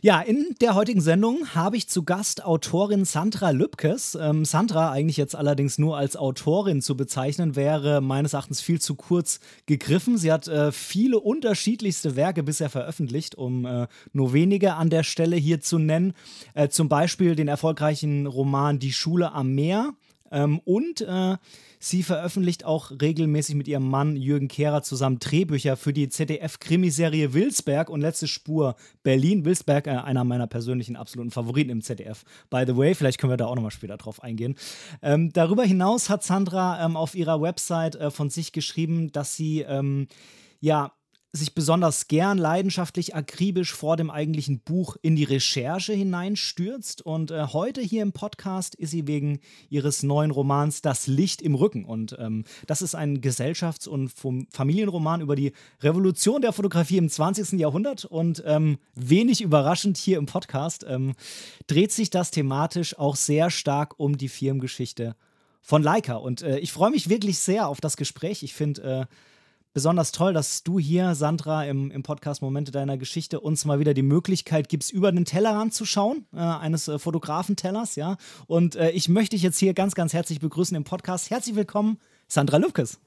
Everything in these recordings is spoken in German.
Ja, in der heutigen Sendung habe ich zu Gast Autorin Sandra Lübkes. Ähm, Sandra, eigentlich jetzt allerdings nur als Autorin zu bezeichnen, wäre meines Erachtens viel zu kurz gegriffen. Sie hat äh, viele unterschiedlichste Werke bisher veröffentlicht, um äh, nur wenige an der Stelle hier zu nennen. Äh, zum Beispiel den erfolgreichen Roman Die Schule am Meer ähm, und äh, sie veröffentlicht auch regelmäßig mit ihrem Mann Jürgen Kehrer zusammen Drehbücher für die ZDF-Krimiserie Wilsberg und Letzte Spur Berlin. Wilsberg, äh, einer meiner persönlichen absoluten Favoriten im ZDF. By the way, vielleicht können wir da auch nochmal später drauf eingehen. Ähm, darüber hinaus hat Sandra ähm, auf ihrer Website äh, von sich geschrieben, dass sie ähm, ja sich besonders gern leidenschaftlich akribisch vor dem eigentlichen Buch in die Recherche hineinstürzt. Und äh, heute hier im Podcast ist sie wegen ihres neuen Romans Das Licht im Rücken. Und ähm, das ist ein Gesellschafts- und Familienroman über die Revolution der Fotografie im 20. Jahrhundert. Und ähm, wenig überraschend hier im Podcast ähm, dreht sich das thematisch auch sehr stark um die Firmengeschichte von Leica. Und äh, ich freue mich wirklich sehr auf das Gespräch. Ich finde, äh, besonders toll, dass du hier, Sandra, im, im Podcast Momente deiner Geschichte uns mal wieder die Möglichkeit gibst, über den Tellerrand zu schauen, äh, eines äh, Fotografentellers, ja. Und äh, ich möchte dich jetzt hier ganz, ganz herzlich begrüßen im Podcast. Herzlich willkommen, Sandra Lübkes.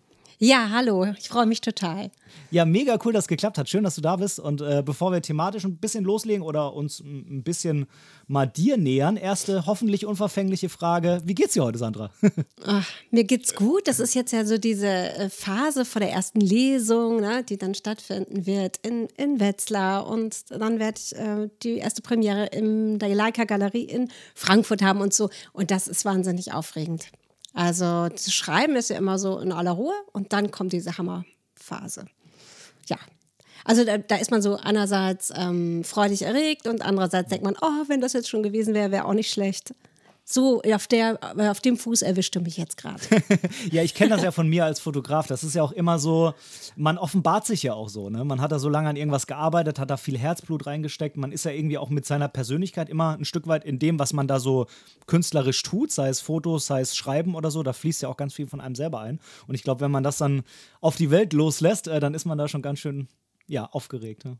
Ja, hallo, ich freue mich total. Ja, mega cool, dass es geklappt hat. Schön, dass du da bist. Und äh, bevor wir thematisch ein bisschen loslegen oder uns ein bisschen mal dir nähern, erste hoffentlich unverfängliche Frage: Wie geht's dir heute, Sandra? Ach, mir geht's gut. Das ist jetzt ja so diese äh, Phase vor der ersten Lesung, ne, die dann stattfinden wird in, in Wetzlar. Und dann werde ich äh, die erste Premiere in der Leica Galerie in Frankfurt haben und so. Und das ist wahnsinnig aufregend. Also das Schreiben ist ja immer so in aller Ruhe und dann kommt diese Hammerphase. Ja. Also da, da ist man so einerseits ähm, freudig erregt und andererseits denkt man, oh, wenn das jetzt schon gewesen wäre, wäre auch nicht schlecht so auf, der, auf dem Fuß erwischte mich jetzt gerade. ja, ich kenne das ja von mir als Fotograf. Das ist ja auch immer so, man offenbart sich ja auch so. Ne? Man hat da so lange an irgendwas gearbeitet, hat da viel Herzblut reingesteckt. Man ist ja irgendwie auch mit seiner Persönlichkeit immer ein Stück weit in dem, was man da so künstlerisch tut, sei es Fotos, sei es Schreiben oder so. Da fließt ja auch ganz viel von einem selber ein. Und ich glaube, wenn man das dann auf die Welt loslässt, äh, dann ist man da schon ganz schön ja, aufgeregt. Ne?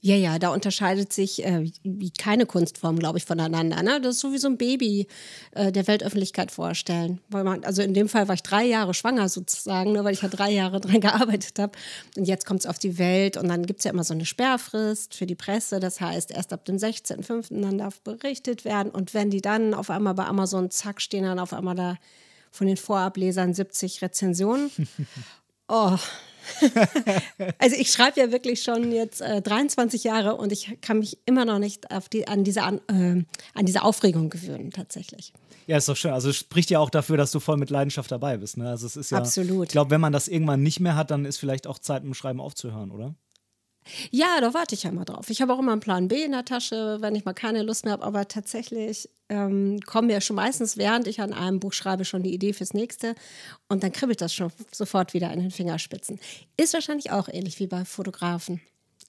Ja, ja, da unterscheidet sich äh, wie keine Kunstform, glaube ich, voneinander. Ne? Das ist so wie so ein Baby äh, der Weltöffentlichkeit vorstellen. Weil man, also in dem Fall war ich drei Jahre schwanger sozusagen, nur weil ich ja drei Jahre dran gearbeitet habe. Und jetzt kommt es auf die Welt und dann gibt es ja immer so eine Sperrfrist für die Presse. Das heißt, erst ab dem 16.05. dann darf berichtet werden. Und wenn die dann auf einmal bei Amazon, zack, stehen dann auf einmal da von den Vorablesern 70 Rezensionen. Oh, also ich schreibe ja wirklich schon jetzt äh, 23 Jahre und ich kann mich immer noch nicht auf die, an, diese, an, äh, an diese Aufregung gewöhnen, tatsächlich. Ja, ist doch schön. Also es spricht ja auch dafür, dass du voll mit Leidenschaft dabei bist. Ne? Also es ist ja, Absolut. Ich glaube, wenn man das irgendwann nicht mehr hat, dann ist vielleicht auch Zeit, mit dem Schreiben aufzuhören, oder? Ja, da warte ich ja immer drauf. Ich habe auch immer einen Plan B in der Tasche, wenn ich mal keine Lust mehr habe. Aber tatsächlich ähm, kommen mir schon meistens, während ich an einem Buch schreibe, schon die Idee fürs nächste. Und dann kribbelt das schon sofort wieder an den Fingerspitzen. Ist wahrscheinlich auch ähnlich wie bei Fotografen.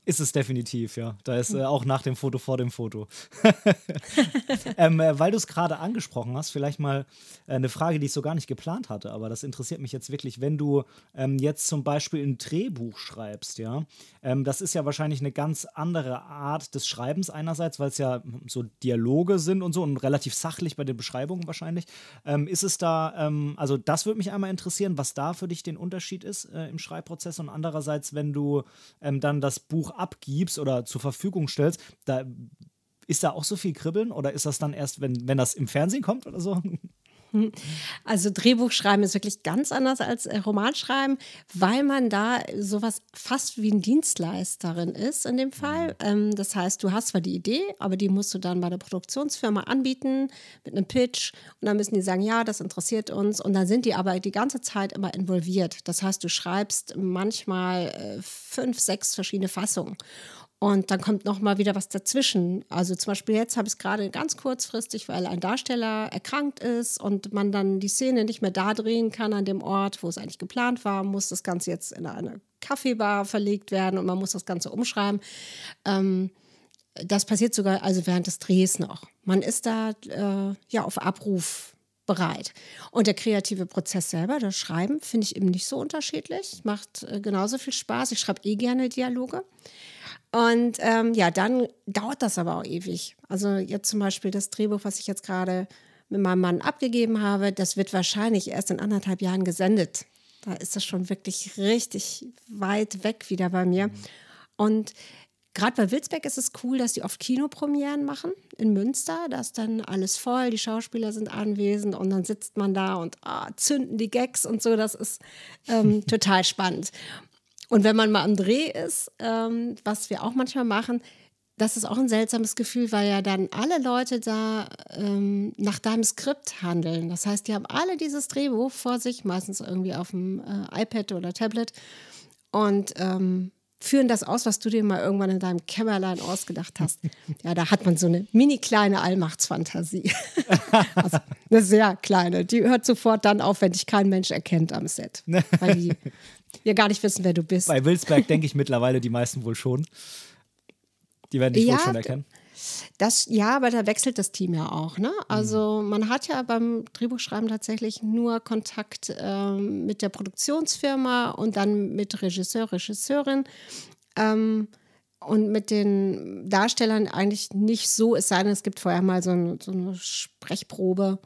Ist es definitiv, ja. Da ist äh, auch nach dem Foto vor dem Foto. ähm, äh, weil du es gerade angesprochen hast, vielleicht mal äh, eine Frage, die ich so gar nicht geplant hatte, aber das interessiert mich jetzt wirklich, wenn du ähm, jetzt zum Beispiel ein Drehbuch schreibst, ja. Ähm, das ist ja wahrscheinlich eine ganz andere Art des Schreibens einerseits, weil es ja so Dialoge sind und so und relativ sachlich bei den Beschreibungen wahrscheinlich. Ähm, ist es da, ähm, also das würde mich einmal interessieren, was da für dich den Unterschied ist äh, im Schreibprozess und andererseits, wenn du ähm, dann das Buch abgibst oder zur Verfügung stellst, da ist da auch so viel Kribbeln oder ist das dann erst, wenn, wenn das im Fernsehen kommt oder so? Also Drehbuchschreiben ist wirklich ganz anders als äh, Romanschreiben, weil man da sowas fast wie ein Dienstleisterin ist in dem Fall. Mhm. Ähm, das heißt, du hast zwar die Idee, aber die musst du dann bei der Produktionsfirma anbieten mit einem Pitch und dann müssen die sagen, ja, das interessiert uns und dann sind die aber die ganze Zeit immer involviert. Das heißt, du schreibst manchmal äh, fünf, sechs verschiedene Fassungen. Und dann kommt noch mal wieder was dazwischen. Also zum Beispiel jetzt habe ich es gerade ganz kurzfristig, weil ein Darsteller erkrankt ist und man dann die Szene nicht mehr da drehen kann an dem Ort, wo es eigentlich geplant war, muss das Ganze jetzt in eine Kaffeebar verlegt werden und man muss das Ganze umschreiben. Ähm, das passiert sogar also während des Drehs noch. Man ist da äh, ja auf Abruf bereit. Und der kreative Prozess selber, das Schreiben, finde ich eben nicht so unterschiedlich. Macht äh, genauso viel Spaß. Ich schreibe eh gerne Dialoge. Und ähm, ja, dann dauert das aber auch ewig. Also jetzt zum Beispiel das Drehbuch, was ich jetzt gerade mit meinem Mann abgegeben habe, das wird wahrscheinlich erst in anderthalb Jahren gesendet. Da ist das schon wirklich richtig weit weg wieder bei mir. Und Gerade bei Wilsbeck ist es cool, dass die oft Kinopremieren machen in Münster. Da ist dann alles voll, die Schauspieler sind anwesend und dann sitzt man da und oh, zünden die Gags und so. Das ist ähm, total spannend. Und wenn man mal am Dreh ist, ähm, was wir auch manchmal machen, das ist auch ein seltsames Gefühl, weil ja dann alle Leute da ähm, nach deinem Skript handeln. Das heißt, die haben alle dieses Drehbuch vor sich, meistens irgendwie auf dem äh, iPad oder Tablet. Und ähm, führen das aus, was du dir mal irgendwann in deinem Kämmerlein ausgedacht hast. Ja, da hat man so eine mini kleine Allmachtsfantasie. also eine sehr kleine. Die hört sofort dann auf, wenn dich kein Mensch erkennt am Set. Weil die ja gar nicht wissen, wer du bist. Bei Wilsberg denke ich mittlerweile die meisten wohl schon. Die werden dich ja, wohl schon erkennen. Das, ja, aber da wechselt das Team ja auch. Ne? Also mhm. man hat ja beim Drehbuchschreiben tatsächlich nur Kontakt ähm, mit der Produktionsfirma und dann mit Regisseur, Regisseurin. Ähm, und mit den Darstellern eigentlich nicht so, es sei denn, es gibt vorher mal so, ein, so eine Sprechprobe.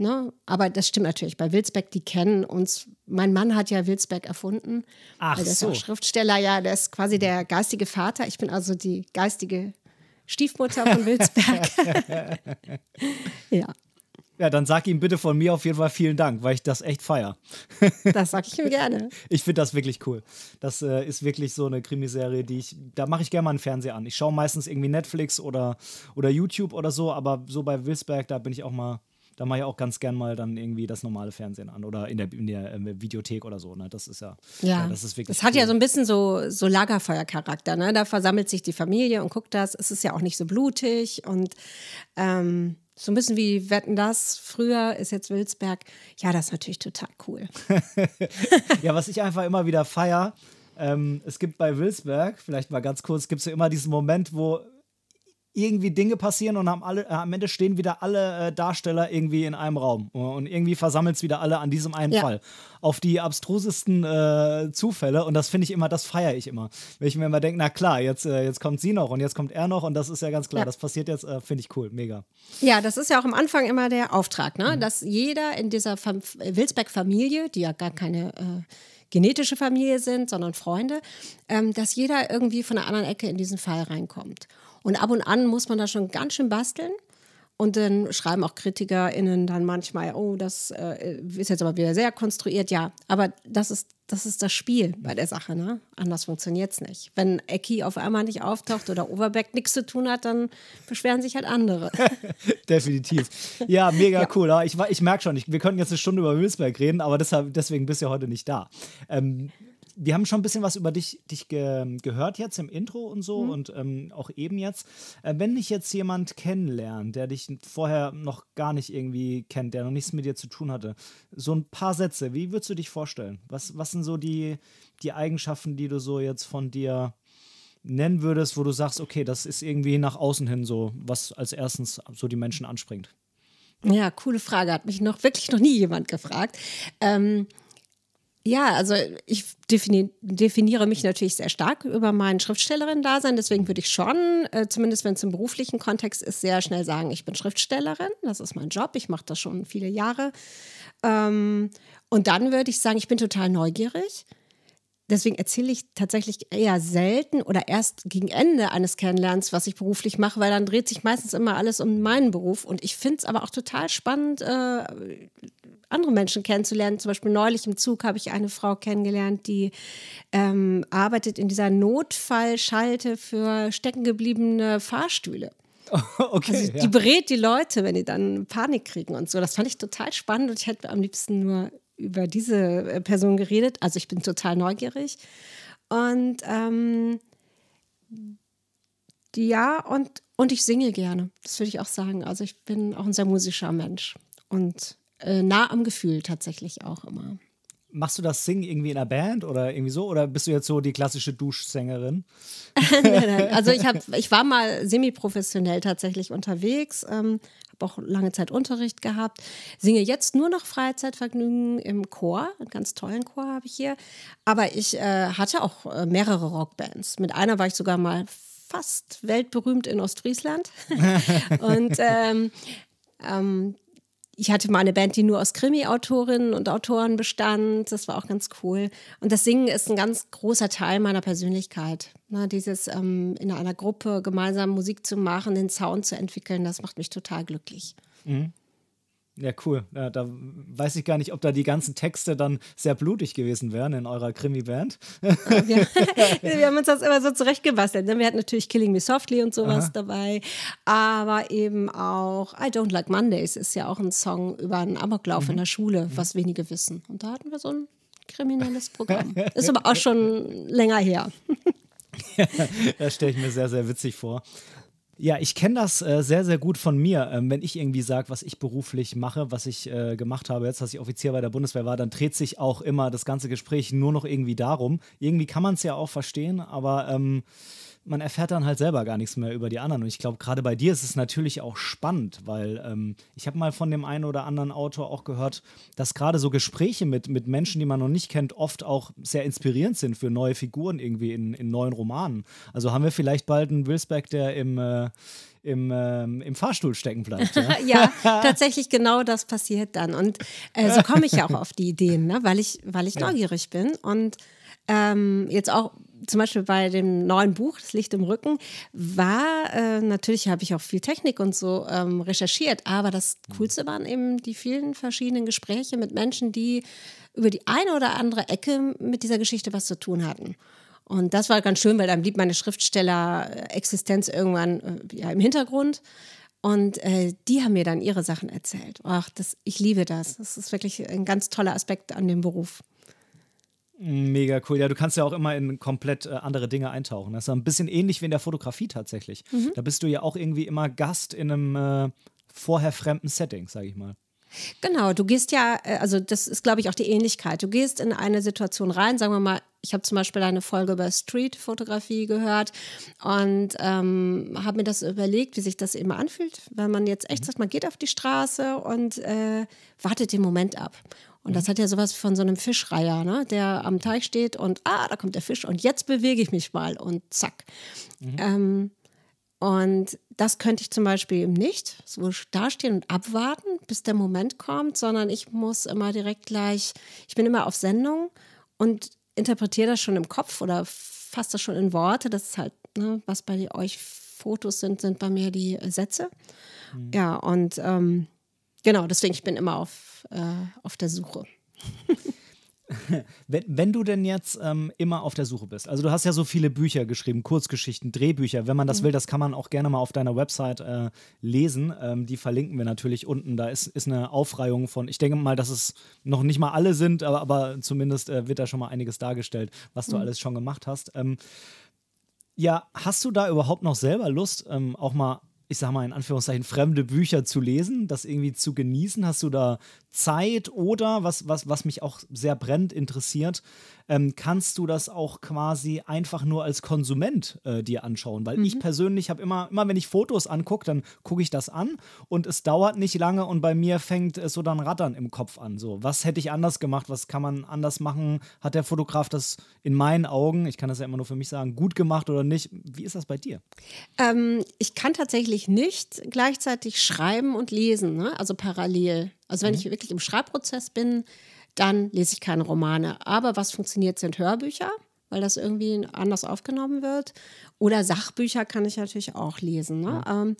Ne? Aber das stimmt natürlich. Bei Wilsbeck, die kennen uns. Mein Mann hat ja Wilsbeck erfunden. Ach der ist auch Schriftsteller, ja, der ist quasi der geistige Vater. Ich bin also die geistige Stiefmutter von Wilsberg. ja. Ja, dann sag ihm bitte von mir auf jeden Fall vielen Dank, weil ich das echt feier. das sag ich ihm gerne. Ich finde das wirklich cool. Das äh, ist wirklich so eine Krimiserie, die ich, da mache ich gerne mal einen Fernseher an. Ich schaue meistens irgendwie Netflix oder, oder YouTube oder so, aber so bei Wilsberg, da bin ich auch mal da mache ich auch ganz gern mal dann irgendwie das normale Fernsehen an oder in der, in der äh, Videothek oder so. Ne? Das ist ja, ja, ja das ist wirklich. Das hat cool. ja so ein bisschen so, so Lagerfeuercharakter. Ne? Da versammelt sich die Familie und guckt das. Es ist ja auch nicht so blutig und ähm, so ein bisschen wie Wetten das früher ist jetzt Wilsberg. Ja, das ist natürlich total cool. ja, was ich einfach immer wieder feier, ähm, es gibt bei Wilsberg, vielleicht mal ganz kurz, gibt es ja immer diesen Moment, wo irgendwie Dinge passieren und am, alle, äh, am Ende stehen wieder alle äh, Darsteller irgendwie in einem Raum. Und irgendwie versammelt es wieder alle an diesem einen ja. Fall. Auf die abstrusesten äh, Zufälle. Und das finde ich immer, das feiere ich immer. Wenn ich mir immer denke, na klar, jetzt, äh, jetzt kommt sie noch und jetzt kommt er noch und das ist ja ganz klar. Ja. Das passiert jetzt, äh, finde ich cool, mega. Ja, das ist ja auch am Anfang immer der Auftrag, ne? Mhm. dass jeder in dieser Wilsbeck-Familie, die ja gar keine äh, genetische Familie sind, sondern Freunde, ähm, dass jeder irgendwie von einer anderen Ecke in diesen Fall reinkommt. Und ab und an muss man da schon ganz schön basteln. Und dann schreiben auch KritikerInnen dann manchmal, oh, das äh, ist jetzt aber wieder sehr konstruiert. Ja, aber das ist, das ist das Spiel bei der Sache. Ne? Anders funktioniert es nicht. Wenn Ecki auf einmal nicht auftaucht oder Overbeck nichts zu tun hat, dann beschweren sich halt andere. Definitiv. Ja, mega ja. cool. Ich, ich merke schon, ich, wir könnten jetzt eine Stunde über Wilsberg reden, aber deshalb, deswegen bist du ja heute nicht da. Ähm, wir haben schon ein bisschen was über dich, dich ge gehört jetzt im Intro und so mhm. und ähm, auch eben jetzt. Äh, wenn dich jetzt jemand kennenlernt, der dich vorher noch gar nicht irgendwie kennt, der noch nichts mit dir zu tun hatte, so ein paar Sätze, wie würdest du dich vorstellen? Was, was sind so die, die Eigenschaften, die du so jetzt von dir nennen würdest, wo du sagst, okay, das ist irgendwie nach außen hin so, was als erstens so die Menschen anspringt? Ja, coole Frage. Hat mich noch wirklich noch nie jemand gefragt. Ähm, ja, also ich defini definiere mich natürlich sehr stark über mein Schriftstellerin-Dasein. Deswegen würde ich schon, äh, zumindest wenn es im beruflichen Kontext ist, sehr schnell sagen, ich bin Schriftstellerin. Das ist mein Job. Ich mache das schon viele Jahre. Ähm, und dann würde ich sagen, ich bin total neugierig. Deswegen erzähle ich tatsächlich eher selten oder erst gegen Ende eines Kennenlernens, was ich beruflich mache, weil dann dreht sich meistens immer alles um meinen Beruf. Und ich finde es aber auch total spannend, äh, andere Menschen kennenzulernen. Zum Beispiel neulich im Zug habe ich eine Frau kennengelernt, die ähm, arbeitet in dieser Notfallschalte für steckengebliebene Fahrstühle. Okay, also die ja. berät die Leute, wenn die dann Panik kriegen und so. Das fand ich total spannend und ich hätte am liebsten nur über diese äh, Person geredet. Also ich bin total neugierig. Und ähm, Ja, und, und ich singe gerne. Das würde ich auch sagen. Also ich bin auch ein sehr musischer Mensch und äh, nah am Gefühl tatsächlich auch immer. Machst du das Singen irgendwie in einer Band oder irgendwie so? Oder bist du jetzt so die klassische Duschsängerin? nein, nein. Also ich, hab, ich war mal semi-professionell tatsächlich unterwegs, ähm, habe auch lange Zeit Unterricht gehabt, singe jetzt nur noch Freizeitvergnügen im Chor, einen ganz tollen Chor habe ich hier. Aber ich äh, hatte auch äh, mehrere Rockbands. Mit einer war ich sogar mal fast weltberühmt in Ostfriesland. Und ähm, ähm, ich hatte mal eine Band, die nur aus Krimi-Autorinnen und Autoren bestand. Das war auch ganz cool. Und das Singen ist ein ganz großer Teil meiner Persönlichkeit. Ne, dieses ähm, in einer Gruppe gemeinsam Musik zu machen, den Sound zu entwickeln, das macht mich total glücklich. Mhm. Ja, cool. Ja, da weiß ich gar nicht, ob da die ganzen Texte dann sehr blutig gewesen wären in eurer Krimi-Band. wir, wir, haben uns das immer so zurechtgebastelt. Ne? Wir hatten natürlich Killing Me Softly und sowas Aha. dabei, aber eben auch I Don't Like Mondays ist ja auch ein Song über einen Amoklauf mhm. in der Schule, mhm. was wenige wissen. Und da hatten wir so ein kriminelles Programm. Ist aber auch schon länger her. das stelle ich mir sehr, sehr witzig vor. Ja, ich kenne das äh, sehr, sehr gut von mir. Ähm, wenn ich irgendwie sage, was ich beruflich mache, was ich äh, gemacht habe, jetzt, dass ich Offizier bei der Bundeswehr war, dann dreht sich auch immer das ganze Gespräch nur noch irgendwie darum. Irgendwie kann man es ja auch verstehen, aber ähm, man erfährt dann halt selber gar nichts mehr über die anderen. Und ich glaube, gerade bei dir ist es natürlich auch spannend, weil ähm, ich habe mal von dem einen oder anderen Autor auch gehört, dass gerade so Gespräche mit, mit Menschen, die man noch nicht kennt, oft auch sehr inspirierend sind für neue Figuren irgendwie in, in neuen Romanen. Also haben wir vielleicht bald einen Wilsbeck, der im äh, im, ähm, im Fahrstuhl stecken bleibt. Ja? ja, tatsächlich genau das passiert dann. Und äh, so komme ich ja auch auf die Ideen, ne? weil ich, weil ich ja. neugierig bin. Und ähm, jetzt auch zum Beispiel bei dem neuen Buch, Das Licht im Rücken, war, äh, natürlich habe ich auch viel Technik und so ähm, recherchiert, aber das Coolste waren eben die vielen verschiedenen Gespräche mit Menschen, die über die eine oder andere Ecke mit dieser Geschichte was zu tun hatten. Und das war ganz schön, weil dann blieb meine Schriftsteller-Existenz irgendwann äh, ja, im Hintergrund. Und äh, die haben mir dann ihre Sachen erzählt. Ach, das, ich liebe das. Das ist wirklich ein ganz toller Aspekt an dem Beruf. Mega cool. Ja, du kannst ja auch immer in komplett äh, andere Dinge eintauchen. Das ist ein bisschen ähnlich wie in der Fotografie tatsächlich. Mhm. Da bist du ja auch irgendwie immer Gast in einem äh, vorher fremden Setting, sage ich mal. Genau, du gehst ja, äh, also das ist, glaube ich, auch die Ähnlichkeit. Du gehst in eine Situation rein, sagen wir mal, ich habe zum Beispiel eine Folge über Street-Fotografie gehört und ähm, habe mir das überlegt, wie sich das eben anfühlt, wenn man jetzt echt mhm. sagt, man geht auf die Straße und äh, wartet den Moment ab. Und das mhm. hat ja sowas von so einem Fischreiher, ne? der am Teich steht und ah, da kommt der Fisch und jetzt bewege ich mich mal und zack. Mhm. Ähm, und das könnte ich zum Beispiel eben nicht so dastehen und abwarten, bis der Moment kommt, sondern ich muss immer direkt gleich, ich bin immer auf Sendung und interpretiere das schon im Kopf oder fasse das schon in Worte. Das ist halt, ne, was bei euch Fotos sind, sind bei mir die Sätze. Mhm. Ja, und ähm, genau, deswegen, ich bin immer auf, äh, auf der Suche. wenn, wenn du denn jetzt ähm, immer auf der Suche bist, also du hast ja so viele Bücher geschrieben, Kurzgeschichten, Drehbücher, wenn man das mhm. will, das kann man auch gerne mal auf deiner Website äh, lesen. Ähm, die verlinken wir natürlich unten. Da ist, ist eine Aufreihung von, ich denke mal, dass es noch nicht mal alle sind, aber, aber zumindest äh, wird da schon mal einiges dargestellt, was du mhm. alles schon gemacht hast. Ähm, ja, hast du da überhaupt noch selber Lust, ähm, auch mal ich sag mal in Anführungszeichen, fremde Bücher zu lesen, das irgendwie zu genießen? Hast du da Zeit oder, was, was, was mich auch sehr brennend interessiert, ähm, kannst du das auch quasi einfach nur als Konsument äh, dir anschauen? Weil mhm. ich persönlich habe immer, immer wenn ich Fotos angucke, dann gucke ich das an und es dauert nicht lange und bei mir fängt es so dann Rattern im Kopf an. So, was hätte ich anders gemacht? Was kann man anders machen? Hat der Fotograf das in meinen Augen, ich kann das ja immer nur für mich sagen, gut gemacht oder nicht? Wie ist das bei dir? Ähm, ich kann tatsächlich nicht gleichzeitig schreiben und lesen, ne? also parallel. Also wenn mhm. ich wirklich im Schreibprozess bin, dann lese ich keine Romane. Aber was funktioniert, sind Hörbücher, weil das irgendwie anders aufgenommen wird. Oder Sachbücher kann ich natürlich auch lesen. Ne? Ja. Ähm,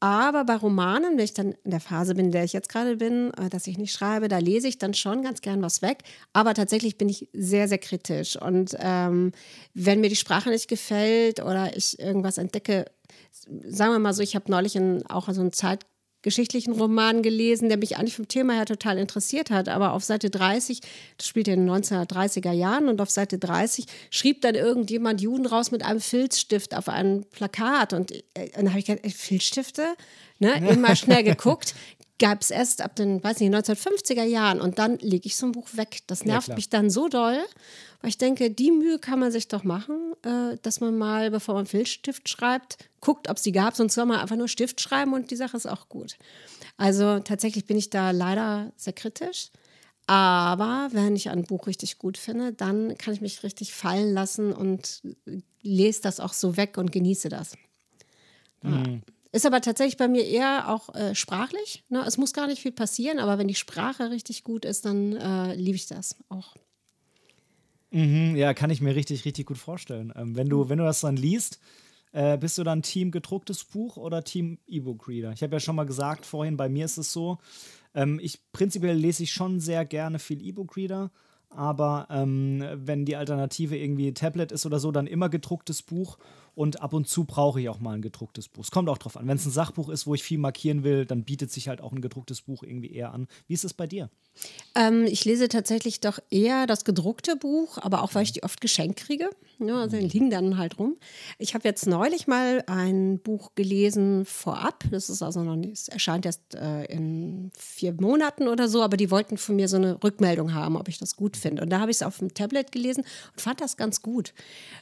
aber bei Romanen, wenn ich dann in der Phase bin, in der ich jetzt gerade bin, äh, dass ich nicht schreibe, da lese ich dann schon ganz gern was weg. Aber tatsächlich bin ich sehr, sehr kritisch. Und ähm, wenn mir die Sprache nicht gefällt oder ich irgendwas entdecke, sagen wir mal so, ich habe neulich in, auch so ein Zeit geschichtlichen Roman gelesen, der mich eigentlich vom Thema her total interessiert hat. Aber auf Seite 30, das spielt in den 1930er Jahren, und auf Seite 30 schrieb dann irgendjemand Juden raus mit einem Filzstift auf ein Plakat. Und, äh, dann habe ich gedacht, Filzstifte? Ne? Immer schnell geguckt gab es erst ab den, weiß nicht, 1950er Jahren und dann lege ich so ein Buch weg. Das nervt ja, mich dann so doll, weil ich denke, die Mühe kann man sich doch machen, äh, dass man mal, bevor man Filzstift schreibt, guckt, ob es die gab, sonst soll man einfach nur Stift schreiben und die Sache ist auch gut. Also tatsächlich bin ich da leider sehr kritisch. Aber wenn ich ein Buch richtig gut finde, dann kann ich mich richtig fallen lassen und lese das auch so weg und genieße das. Mhm. Ist aber tatsächlich bei mir eher auch äh, sprachlich. Ne? Es muss gar nicht viel passieren, aber wenn die Sprache richtig gut ist, dann äh, liebe ich das auch. Mhm, ja, kann ich mir richtig, richtig gut vorstellen. Ähm, wenn, du, wenn du das dann liest, äh, bist du dann Team gedrucktes Buch oder Team E-Book-Reader? Ich habe ja schon mal gesagt vorhin, bei mir ist es so, ähm, ich prinzipiell lese ich schon sehr gerne viel E-Book-Reader, aber ähm, wenn die Alternative irgendwie Tablet ist oder so, dann immer gedrucktes Buch und ab und zu brauche ich auch mal ein gedrucktes Buch. Es kommt auch drauf an. Wenn es ein Sachbuch ist, wo ich viel markieren will, dann bietet sich halt auch ein gedrucktes Buch irgendwie eher an. Wie ist es bei dir? Ähm, ich lese tatsächlich doch eher das gedruckte Buch, aber auch weil ich die oft geschenkt kriege. Ja, also die liegen dann halt rum. Ich habe jetzt neulich mal ein Buch gelesen vorab. Das ist also noch nicht, es erscheint erst äh, in vier Monaten oder so, aber die wollten von mir so eine Rückmeldung haben, ob ich das gut finde. Und da habe ich es auf dem Tablet gelesen und fand das ganz gut,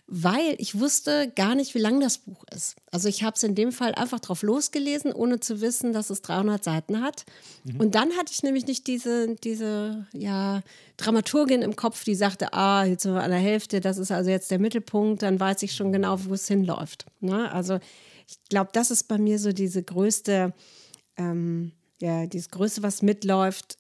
weil ich wusste gar nicht, wie lang das Buch ist. Also ich habe es in dem Fall einfach drauf losgelesen, ohne zu wissen, dass es 300 Seiten hat. Mhm. Und dann hatte ich nämlich nicht diese, diese ja, Dramaturgin im Kopf, die sagte, ah, jetzt sind wir an der Hälfte, das ist also jetzt der Mittelpunkt, dann weiß ich schon genau, wo es hinläuft. Ne? Also ich glaube, das ist bei mir so diese größte, ähm, ja, dieses Größte, was mitläuft,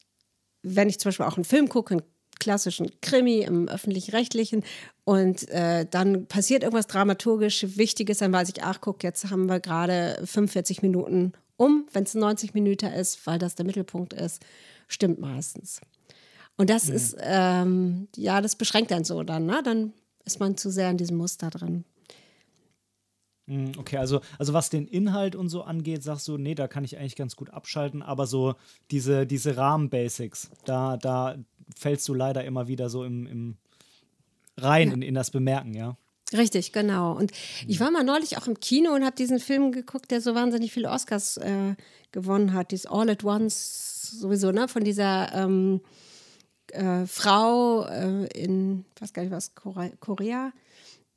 wenn ich zum Beispiel auch einen Film gucke, einen klassischen Krimi im öffentlich-rechtlichen und äh, dann passiert irgendwas dramaturgisch Wichtiges, dann weiß ich, ach guck, jetzt haben wir gerade 45 Minuten um, wenn es 90 Minuten ist, weil das der Mittelpunkt ist, stimmt meistens. Und das mhm. ist, ähm, ja, das beschränkt dann so dann, ne? Dann ist man zu sehr in diesem Muster drin. Mhm, okay, also, also was den Inhalt und so angeht, sagst du, nee, da kann ich eigentlich ganz gut abschalten, aber so diese, diese Rahmen-Basics, da, da fällst du leider immer wieder so im, im rein ja. in, in das Bemerken, ja. Richtig, genau. Und ich war mal neulich auch im Kino und habe diesen Film geguckt, der so wahnsinnig viele Oscars äh, gewonnen hat. Dieses All at Once sowieso, ne? Von dieser ähm, äh, Frau äh, in, ich weiß gar nicht was, Korea,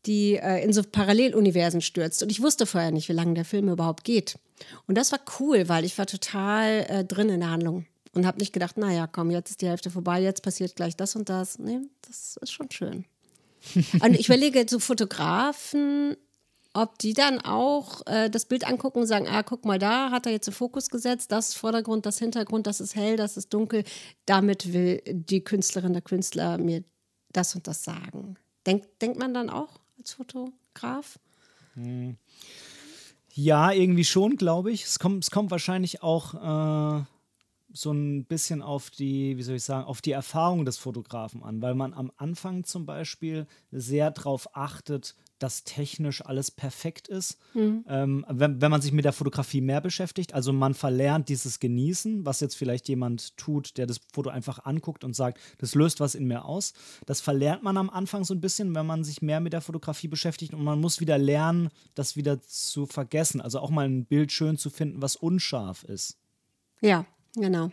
die äh, in so Paralleluniversen stürzt. Und ich wusste vorher nicht, wie lange der Film überhaupt geht. Und das war cool, weil ich war total äh, drin in der Handlung und habe nicht gedacht, naja, komm, jetzt ist die Hälfte vorbei, jetzt passiert gleich das und das. Nee, das ist schon schön. und ich überlege so Fotografen, ob die dann auch äh, das Bild angucken und sagen, ah, guck mal, da hat er jetzt den Fokus gesetzt, das Vordergrund, das Hintergrund, das ist hell, das ist dunkel. Damit will die Künstlerin, der Künstler mir das und das sagen. Denk, denkt man dann auch als Fotograf? Hm. Ja, irgendwie schon, glaube ich. Es kommt, es kommt wahrscheinlich auch äh, so ein bisschen auf die, wie soll ich sagen, auf die Erfahrung des Fotografen an, weil man am Anfang zum Beispiel sehr darauf achtet, dass technisch alles perfekt ist. Mhm. Ähm, wenn, wenn man sich mit der Fotografie mehr beschäftigt, also man verlernt dieses Genießen, was jetzt vielleicht jemand tut, der das Foto einfach anguckt und sagt, das löst was in mir aus. Das verlernt man am Anfang so ein bisschen, wenn man sich mehr mit der Fotografie beschäftigt und man muss wieder lernen, das wieder zu vergessen. Also auch mal ein Bild schön zu finden, was unscharf ist. Ja, Genau.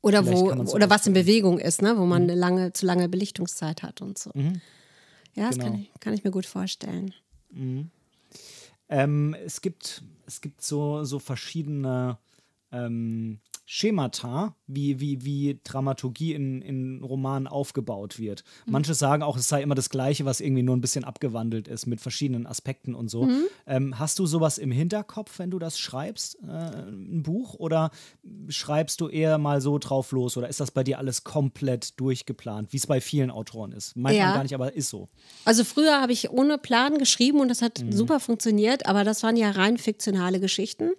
Oder wo, oder was in Bewegung ist, ne? wo man mhm. eine lange, zu lange Belichtungszeit hat und so. Mhm. Ja, das genau. kann, ich, kann ich mir gut vorstellen. Mhm. Ähm, es gibt, es gibt so, so verschiedene ähm, Schemata, wie, wie, wie Dramaturgie in, in Romanen aufgebaut wird. Mhm. Manche sagen auch, es sei immer das Gleiche, was irgendwie nur ein bisschen abgewandelt ist mit verschiedenen Aspekten und so. Mhm. Ähm, hast du sowas im Hinterkopf, wenn du das schreibst, äh, ein Buch? Oder schreibst du eher mal so drauf los? Oder ist das bei dir alles komplett durchgeplant, wie es bei vielen Autoren ist? Meint ja. man gar nicht, aber ist so. Also früher habe ich ohne Plan geschrieben und das hat mhm. super funktioniert, aber das waren ja rein fiktionale Geschichten.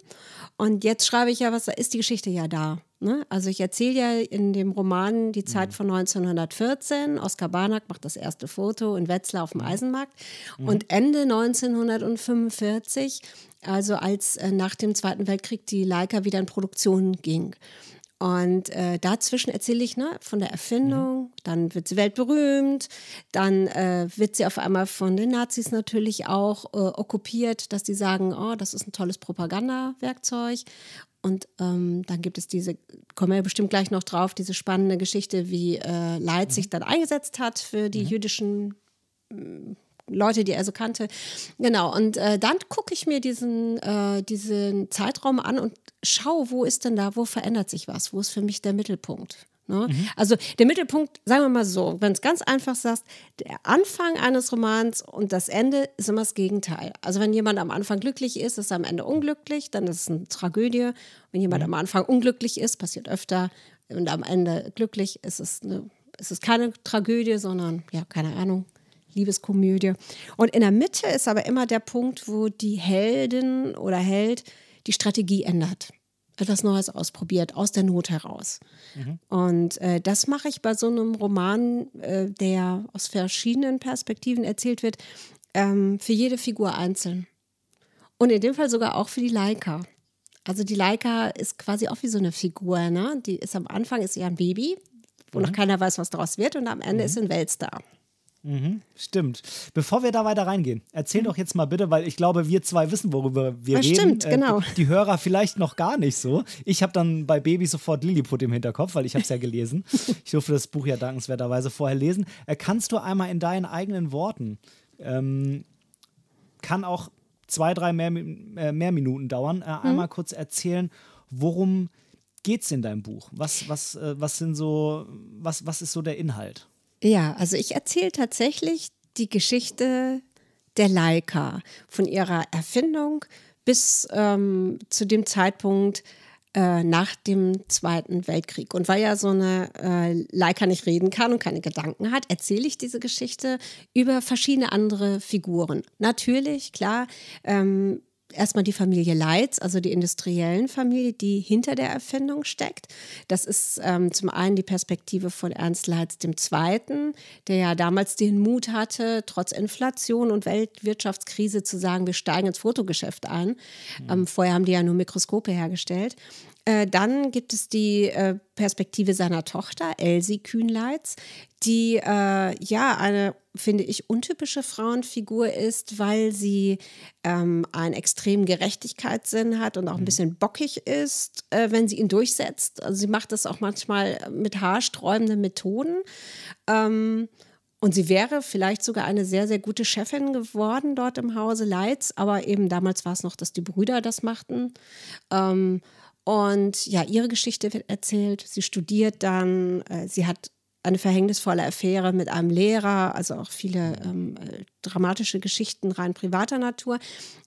Und jetzt schreibe ich ja, was ist die Geschichte ja da? Ne? Also ich erzähle ja in dem Roman die Zeit mhm. von 1914. Oskar Barnack macht das erste Foto in Wetzlar auf dem mhm. Eisenmarkt. Mhm. Und Ende 1945, also als äh, nach dem Zweiten Weltkrieg die Leica wieder in Produktion ging. Und äh, dazwischen erzähle ich ne, von der Erfindung, mhm. dann wird sie weltberühmt, dann äh, wird sie auf einmal von den Nazis natürlich auch äh, okkupiert, dass die sagen, oh, das ist ein tolles Propagandawerkzeug. Und ähm, dann gibt es diese, kommen wir bestimmt gleich noch drauf, diese spannende Geschichte, wie äh, Leipzig mhm. dann eingesetzt hat für die mhm. jüdischen Leute, die er so kannte. Genau, und äh, dann gucke ich mir diesen, äh, diesen Zeitraum an und schaue, wo ist denn da, wo verändert sich was, wo ist für mich der Mittelpunkt. Ne? Mhm. Also der Mittelpunkt, sagen wir mal so, wenn es ganz einfach sagst, der Anfang eines Romans und das Ende ist immer das Gegenteil. Also wenn jemand am Anfang glücklich ist, ist er am Ende unglücklich, dann ist es eine Tragödie. Wenn jemand mhm. am Anfang unglücklich ist, passiert öfter und am Ende glücklich, ist es, eine, ist es keine Tragödie, sondern, ja, keine Ahnung, Liebeskomödie. Und in der Mitte ist aber immer der Punkt, wo die Heldin oder Held die Strategie ändert etwas Neues ausprobiert, aus der Not heraus. Mhm. Und äh, das mache ich bei so einem Roman, äh, der aus verschiedenen Perspektiven erzählt wird, ähm, für jede Figur einzeln. Und in dem Fall sogar auch für die Leica. Also die Leica ist quasi auch wie so eine Figur, ne? Die ist am Anfang ist ja ein Baby, wo mhm. noch keiner weiß, was daraus wird, und am Ende mhm. ist ein Weltstar. Mhm, stimmt. Bevor wir da weiter reingehen, erzähl mhm. doch jetzt mal bitte, weil ich glaube, wir zwei wissen, worüber wir das reden. Stimmt, äh, genau. Die, die, Hörer vielleicht noch gar nicht so. Ich habe dann bei Baby sofort Lilliput im Hinterkopf, weil ich habe es ja gelesen. ich durfte das Buch ja dankenswerterweise vorher lesen. Äh, kannst du einmal in deinen eigenen Worten, ähm, kann auch zwei, drei mehr, äh, mehr Minuten dauern, äh, mhm. einmal kurz erzählen, worum geht es in deinem Buch? Was, was, äh, was sind so, was, was ist so der Inhalt? Ja, also ich erzähle tatsächlich die Geschichte der Leica von ihrer Erfindung bis ähm, zu dem Zeitpunkt äh, nach dem Zweiten Weltkrieg. Und weil ja so eine äh, Leica nicht reden kann und keine Gedanken hat, erzähle ich diese Geschichte über verschiedene andere Figuren. Natürlich, klar, ähm, erstmal die Familie Leitz, also die industriellen Familie, die hinter der Erfindung steckt. Das ist ähm, zum einen die Perspektive von Ernst Leitz II., der ja damals den Mut hatte, trotz Inflation und Weltwirtschaftskrise zu sagen, wir steigen ins Fotogeschäft ein. Mhm. Ähm, vorher haben die ja nur Mikroskope hergestellt. Äh, dann gibt es die äh, Perspektive seiner Tochter, Elsie Kühnleitz, die äh, ja eine, finde ich, untypische Frauenfigur ist, weil sie ähm, einen extremen Gerechtigkeitssinn hat und auch ein mhm. bisschen bockig ist, äh, wenn sie ihn durchsetzt. Also sie macht das auch manchmal mit haarsträubenden Methoden. Ähm, und sie wäre vielleicht sogar eine sehr, sehr gute Chefin geworden dort im Hause Leitz, aber eben damals war es noch, dass die Brüder das machten. Ähm, und ja, ihre Geschichte wird erzählt. Sie studiert dann, äh, sie hat eine verhängnisvolle Affäre mit einem Lehrer, also auch viele ähm, äh, dramatische Geschichten rein privater Natur.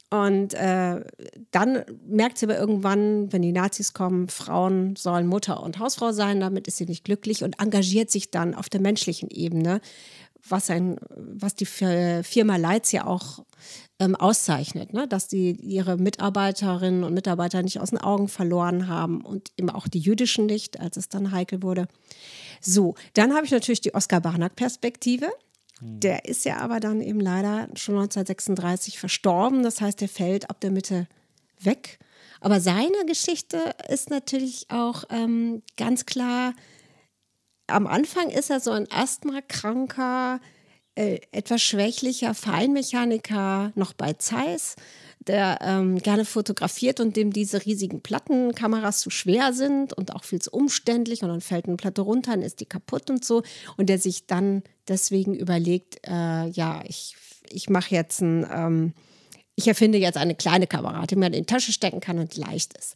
Und äh, dann merkt sie aber irgendwann, wenn die Nazis kommen, Frauen sollen Mutter und Hausfrau sein, damit ist sie nicht glücklich und engagiert sich dann auf der menschlichen Ebene, was, ein, was die Firma Leitz ja auch ähm, auszeichnet, ne? dass sie ihre Mitarbeiterinnen und Mitarbeiter nicht aus den Augen verloren haben und eben auch die jüdischen nicht, als es dann heikel wurde. So, dann habe ich natürlich die Oskar Barnack-Perspektive. Hm. Der ist ja aber dann eben leider schon 1936 verstorben. Das heißt, er fällt ab der Mitte weg. Aber seine Geschichte ist natürlich auch ähm, ganz klar, am Anfang ist er so ein Asthma-kranker, äh, etwas schwächlicher Feinmechaniker noch bei Zeiss, der ähm, gerne fotografiert und dem diese riesigen Plattenkameras zu schwer sind und auch viel zu umständlich und dann fällt eine Platte runter, dann ist die kaputt und so und der sich dann deswegen überlegt, äh, ja, ich, ich mache jetzt ein, ähm, ich erfinde jetzt eine kleine Kamera, die man in die Tasche stecken kann und leicht ist.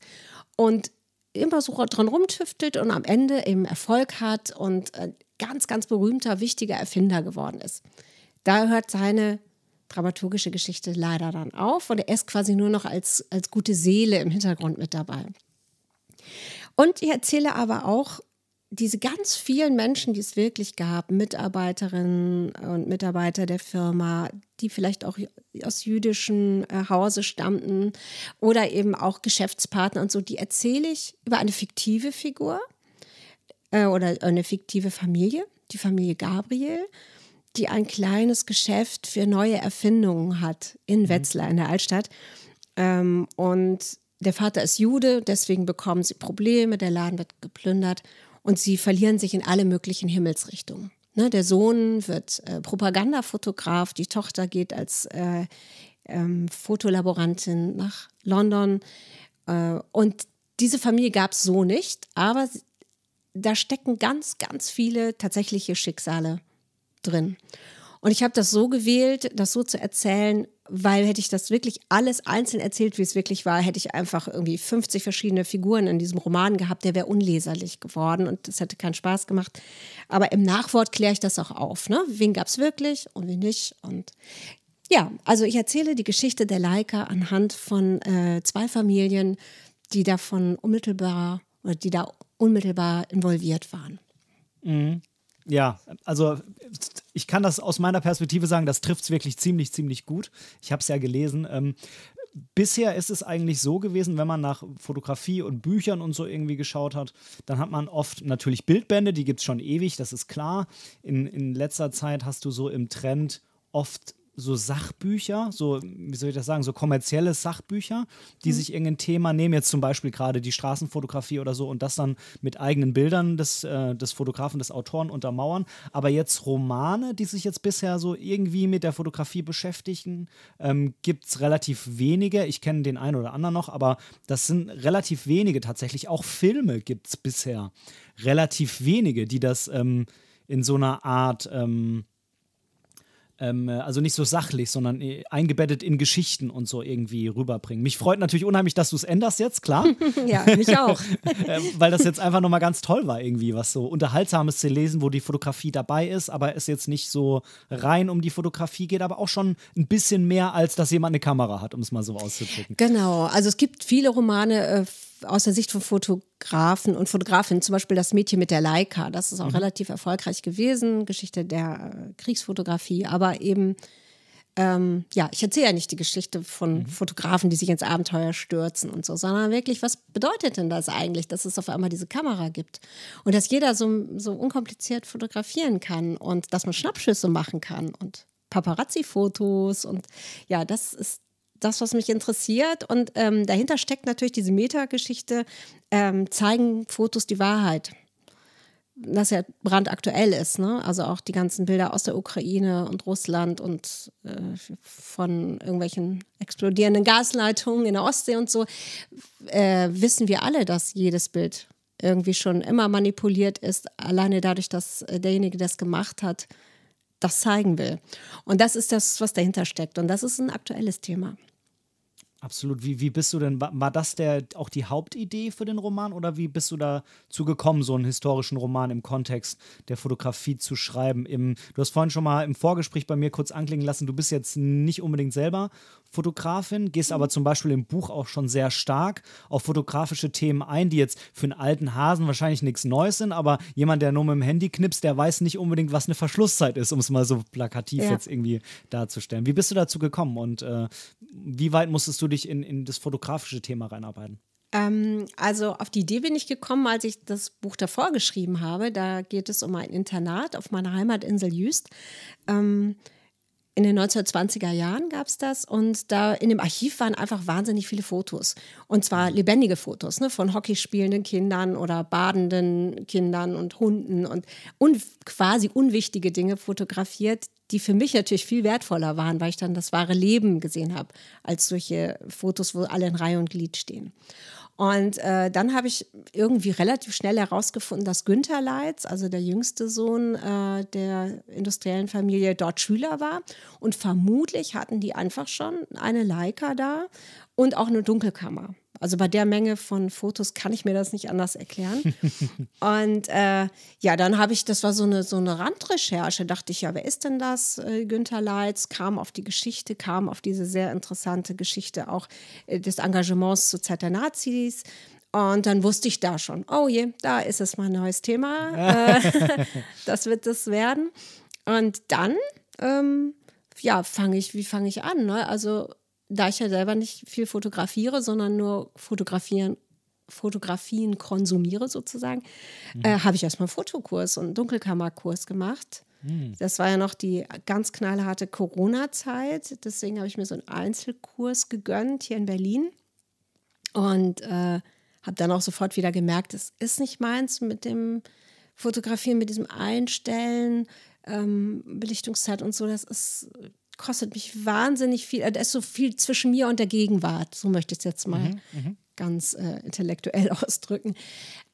Und immer so dran rumtüftelt und am Ende eben Erfolg hat und äh, ganz, ganz berühmter, wichtiger Erfinder geworden ist. Da hört seine dramaturgische Geschichte leider dann auf und er ist quasi nur noch als, als gute Seele im Hintergrund mit dabei. Und ich erzähle aber auch diese ganz vielen Menschen, die es wirklich gab, Mitarbeiterinnen und Mitarbeiter der Firma, die vielleicht auch aus jüdischen äh, Hause stammten oder eben auch Geschäftspartner und so, die erzähle ich über eine fiktive Figur äh, oder eine fiktive Familie, die Familie Gabriel, die ein kleines Geschäft für neue Erfindungen hat in mhm. Wetzlar in der Altstadt. Ähm, und der Vater ist Jude, deswegen bekommen sie Probleme, der Laden wird geplündert und sie verlieren sich in alle möglichen Himmelsrichtungen. Ne, der Sohn wird äh, Propagandafotograf, die Tochter geht als äh, ähm, Fotolaborantin nach London. Äh, und diese Familie gab es so nicht, aber da stecken ganz, ganz viele tatsächliche Schicksale drin. Und ich habe das so gewählt, das so zu erzählen, weil hätte ich das wirklich alles einzeln erzählt, wie es wirklich war, hätte ich einfach irgendwie 50 verschiedene Figuren in diesem Roman gehabt, der wäre unleserlich geworden und das hätte keinen Spaß gemacht. Aber im Nachwort kläre ich das auch auf. Ne? Wen gab es wirklich und wen nicht? Und ja, also ich erzähle die Geschichte der Leica anhand von äh, zwei Familien, die davon unmittelbar oder die da unmittelbar involviert waren. Mhm. Ja, also ich kann das aus meiner Perspektive sagen, das trifft es wirklich ziemlich, ziemlich gut. Ich habe es ja gelesen. Ähm, bisher ist es eigentlich so gewesen, wenn man nach Fotografie und Büchern und so irgendwie geschaut hat, dann hat man oft natürlich Bildbände, die gibt es schon ewig, das ist klar. In, in letzter Zeit hast du so im Trend oft so Sachbücher, so, wie soll ich das sagen, so kommerzielle Sachbücher, die mhm. sich irgendein Thema nehmen, jetzt zum Beispiel gerade die Straßenfotografie oder so, und das dann mit eigenen Bildern des, äh, des Fotografen, des Autoren untermauern. Aber jetzt Romane, die sich jetzt bisher so irgendwie mit der Fotografie beschäftigen, ähm, gibt es relativ wenige. Ich kenne den einen oder anderen noch, aber das sind relativ wenige tatsächlich. Auch Filme gibt es bisher relativ wenige, die das ähm, in so einer Art. Ähm, ähm, also nicht so sachlich, sondern äh, eingebettet in Geschichten und so irgendwie rüberbringen. Mich freut natürlich unheimlich, dass du es änderst jetzt, klar. ja, mich auch. ähm, weil das jetzt einfach nochmal ganz toll war, irgendwie, was so Unterhaltsames zu lesen, wo die Fotografie dabei ist, aber es jetzt nicht so rein um die Fotografie geht, aber auch schon ein bisschen mehr, als dass jemand eine Kamera hat, um es mal so auszudrücken. Genau, also es gibt viele Romane äh, aus der Sicht von Fotografen und Fotografinnen, zum Beispiel das Mädchen mit der Leica, das ist auch mhm. relativ erfolgreich gewesen, Geschichte der äh, Kriegsfotografie, aber eben, ähm, ja, ich erzähle ja nicht die Geschichte von mhm. Fotografen, die sich ins Abenteuer stürzen und so, sondern wirklich, was bedeutet denn das eigentlich, dass es auf einmal diese Kamera gibt und dass jeder so, so unkompliziert fotografieren kann und dass man Schnappschüsse machen kann und Paparazzi-Fotos und ja, das ist das, was mich interessiert. Und ähm, dahinter steckt natürlich diese Metageschichte, ähm, zeigen Fotos die Wahrheit. Das ja brandaktuell ist, ne? Also auch die ganzen Bilder aus der Ukraine und Russland und äh, von irgendwelchen explodierenden Gasleitungen in der Ostsee und so, äh, wissen wir alle, dass jedes Bild irgendwie schon immer manipuliert ist, alleine dadurch, dass äh, derjenige, der das gemacht hat, das zeigen will. Und das ist das, was dahinter steckt. Und das ist ein aktuelles Thema. Absolut. Wie, wie bist du denn, war das der, auch die Hauptidee für den Roman oder wie bist du dazu gekommen, so einen historischen Roman im Kontext der Fotografie zu schreiben? Im, du hast vorhin schon mal im Vorgespräch bei mir kurz anklingen lassen, du bist jetzt nicht unbedingt selber Fotografin, gehst aber zum Beispiel im Buch auch schon sehr stark auf fotografische Themen ein, die jetzt für einen alten Hasen wahrscheinlich nichts Neues sind, aber jemand, der nur mit dem Handy knipst, der weiß nicht unbedingt, was eine Verschlusszeit ist, um es mal so plakativ ja. jetzt irgendwie darzustellen. Wie bist du dazu gekommen und äh, wie weit musstest du dich in, in das fotografische Thema reinarbeiten? Ähm, also auf die Idee bin ich gekommen, als ich das Buch davor geschrieben habe. Da geht es um ein Internat auf meiner Heimatinsel Jüst. Ähm, in den 1920er Jahren gab es das und da in dem Archiv waren einfach wahnsinnig viele Fotos. Und zwar lebendige Fotos ne, von hockeyspielenden Kindern oder badenden Kindern und Hunden und un quasi unwichtige Dinge fotografiert, die für mich natürlich viel wertvoller waren, weil ich dann das wahre Leben gesehen habe, als solche Fotos, wo alle in Reihe und Glied stehen. Und äh, dann habe ich irgendwie relativ schnell herausgefunden, dass Günther Leitz, also der jüngste Sohn äh, der industriellen Familie, dort Schüler war. Und vermutlich hatten die einfach schon eine Leica da und auch eine Dunkelkammer. Also bei der Menge von Fotos kann ich mir das nicht anders erklären. und äh, ja, dann habe ich, das war so eine, so eine Randrecherche, dachte ich, ja, wer ist denn das? Äh, Günther Leitz kam auf die Geschichte, kam auf diese sehr interessante Geschichte auch äh, des Engagements zur Zeit der Nazis Und dann wusste ich da schon, oh je, da ist es mein neues Thema. Äh, das wird es werden. Und dann, ähm, ja, fange ich, wie fange ich an? Ne? Also, da ich ja selber nicht viel fotografiere, sondern nur fotografieren, Fotografien konsumiere sozusagen, mhm. äh, habe ich erstmal einen Fotokurs und einen Dunkelkammerkurs gemacht. Mhm. Das war ja noch die ganz knallharte Corona-Zeit. Deswegen habe ich mir so einen Einzelkurs gegönnt hier in Berlin. Und äh, habe dann auch sofort wieder gemerkt, es ist nicht meins mit dem Fotografieren, mit diesem Einstellen, ähm, Belichtungszeit und so. Das ist, kostet mich wahnsinnig viel. Da ist so viel zwischen mir und der Gegenwart. So möchte ich es jetzt mal mhm, mhm. ganz äh, intellektuell ausdrücken.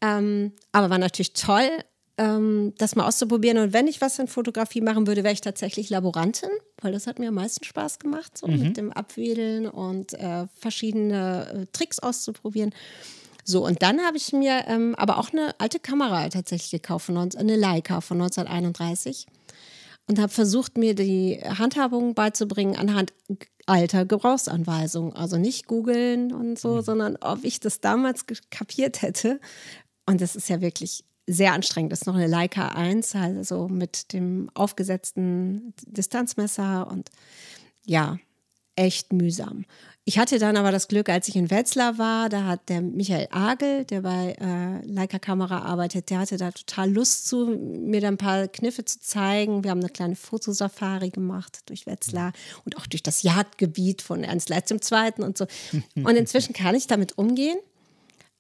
Ähm, aber war natürlich toll, ähm, das mal auszuprobieren. Und wenn ich was in Fotografie machen würde, wäre ich tatsächlich Laborantin, weil das hat mir am meisten Spaß gemacht, so mhm. mit dem Abwedeln und äh, verschiedene äh, Tricks auszuprobieren. So, und dann habe ich mir ähm, aber auch eine alte Kamera tatsächlich gekauft, von, eine Leica von 1931 und habe versucht, mir die Handhabung beizubringen anhand alter Gebrauchsanweisungen. Also nicht googeln und so, mhm. sondern ob ich das damals kapiert hätte. Und das ist ja wirklich sehr anstrengend. Das ist noch eine Leica 1, also mit dem aufgesetzten Distanzmesser und ja, echt mühsam. Ich hatte dann aber das Glück, als ich in Wetzlar war, da hat der Michael Agel, der bei äh, Leica Kamera arbeitet, der hatte da total Lust zu, mir da ein paar Kniffe zu zeigen. Wir haben eine kleine Fotosafari gemacht durch Wetzlar und auch durch das Jagdgebiet von Ernst Leitz II. und so. Und inzwischen kann ich damit umgehen.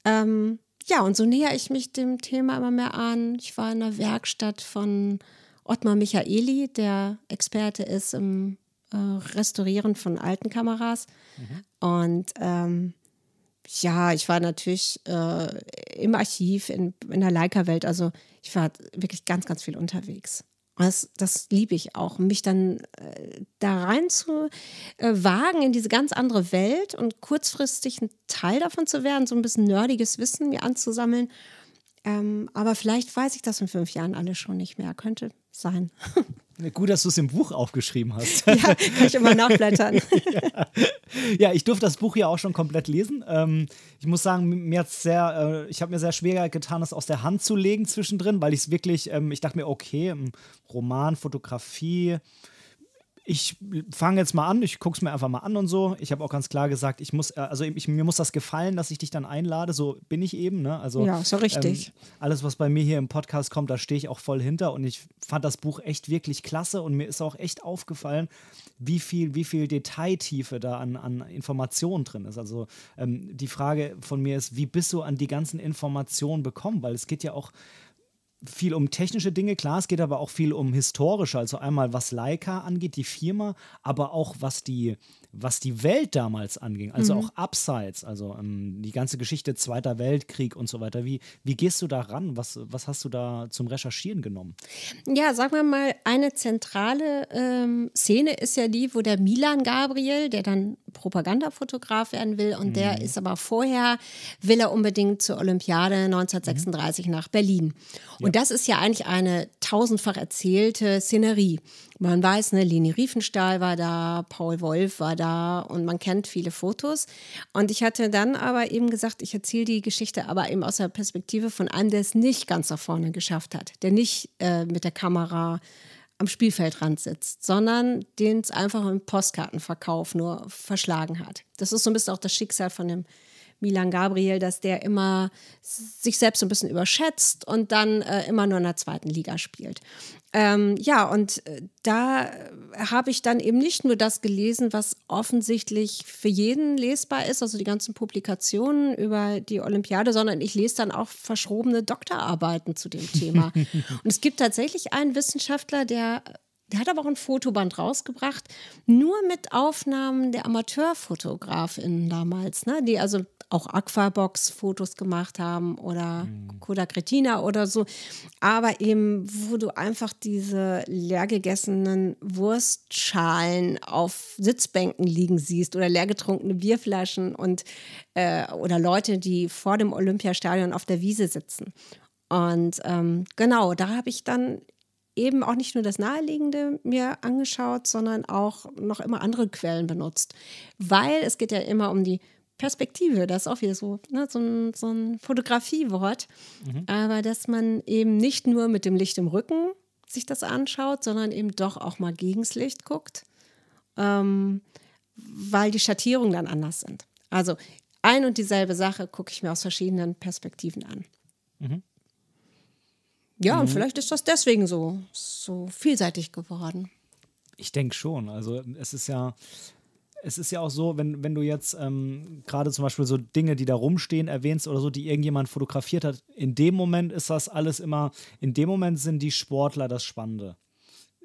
Ähm, ja, und so näher ich mich dem Thema immer mehr an. Ich war in der Werkstatt von Ottmar Michaeli, der Experte ist im äh, Restaurieren von alten Kameras. Mhm. Und ähm, ja, ich war natürlich äh, im Archiv, in, in der Leica-Welt. Also ich war wirklich ganz, ganz viel unterwegs. Das, das liebe ich auch, mich dann äh, da rein zu äh, wagen in diese ganz andere Welt und kurzfristig ein Teil davon zu werden, so ein bisschen nerdiges Wissen mir anzusammeln. Ähm, aber vielleicht weiß ich das in fünf Jahren alles schon nicht mehr. Könnte sein. Gut, dass du es im Buch aufgeschrieben hast. Ja, kann ich immer nachblättern. ja. ja. ich durfte das Buch ja auch schon komplett lesen. Ähm, ich muss sagen, mir hat sehr, äh, ich habe mir sehr schwer getan, es aus der Hand zu legen zwischendrin, weil ich es wirklich, ähm, ich dachte mir, okay, Roman, Fotografie, ich fange jetzt mal an, ich gucke es mir einfach mal an und so. Ich habe auch ganz klar gesagt, ich muss, äh, also ich, mir muss das gefallen, dass ich dich dann einlade. So bin ich eben. Ne? Also, ja, so richtig. Ähm, alles, was bei mir hier im Podcast kommt, da stehe ich auch voll hinter. Und ich fand das Buch echt wirklich klasse und mir ist auch echt aufgefallen, wie viel, wie viel Detailtiefe da an, an Informationen drin ist. Also ähm, die Frage von mir ist, wie bist du an die ganzen Informationen bekommen? Weil es geht ja auch viel um technische Dinge, klar, es geht aber auch viel um historische, also einmal was Leica angeht, die Firma, aber auch was die, was die Welt damals anging, also mhm. auch Abseits, also ähm, die ganze Geschichte Zweiter Weltkrieg und so weiter. Wie, wie gehst du da ran? Was, was hast du da zum Recherchieren genommen? Ja, sagen wir mal, eine zentrale ähm, Szene ist ja die, wo der Milan Gabriel, der dann Propagandafotograf werden will und mhm. der ist aber vorher, will er unbedingt zur Olympiade 1936 mhm. nach Berlin. Und ja. das ist ja eigentlich eine tausendfach erzählte Szenerie. Man weiß, ne, Leni Riefenstahl war da, Paul Wolf war da und man kennt viele Fotos. Und ich hatte dann aber eben gesagt, ich erzähle die Geschichte aber eben aus der Perspektive von einem, der es nicht ganz nach vorne geschafft hat, der nicht äh, mit der Kamera am Spielfeldrand sitzt, sondern den es einfach im Postkartenverkauf nur verschlagen hat. Das ist so ein bisschen auch das Schicksal von dem Milan Gabriel, dass der immer sich selbst ein bisschen überschätzt und dann äh, immer nur in der zweiten Liga spielt. Ähm, ja, und äh, da habe ich dann eben nicht nur das gelesen, was offensichtlich für jeden lesbar ist, also die ganzen Publikationen über die Olympiade, sondern ich lese dann auch verschrobene Doktorarbeiten zu dem Thema. und es gibt tatsächlich einen Wissenschaftler, der der hat aber auch ein Fotoband rausgebracht, nur mit Aufnahmen der Amateurfotografinnen damals, ne? die also auch Aquabox-Fotos gemacht haben oder mhm. Kodak Retina oder so. Aber eben, wo du einfach diese leergegessenen Wurstschalen auf Sitzbänken liegen siehst oder leergetrunkene Bierflaschen und äh, oder Leute, die vor dem Olympiastadion auf der Wiese sitzen. Und ähm, genau, da habe ich dann eben auch nicht nur das Naheliegende mir angeschaut, sondern auch noch immer andere Quellen benutzt. Weil es geht ja immer um die Perspektive, das ist auch wieder so, ne, so, ein, so ein Fotografiewort. Mhm. Aber dass man eben nicht nur mit dem Licht im Rücken sich das anschaut, sondern eben doch auch mal gegens Licht guckt, ähm, weil die Schattierungen dann anders sind. Also ein und dieselbe Sache gucke ich mir aus verschiedenen Perspektiven an. Mhm. Ja, mhm. und vielleicht ist das deswegen so, so vielseitig geworden. Ich denke schon. Also es ist ja, es ist ja auch so, wenn, wenn du jetzt ähm, gerade zum Beispiel so Dinge, die da rumstehen, erwähnst oder so, die irgendjemand fotografiert hat, in dem Moment ist das alles immer, in dem Moment sind die Sportler das Spannende.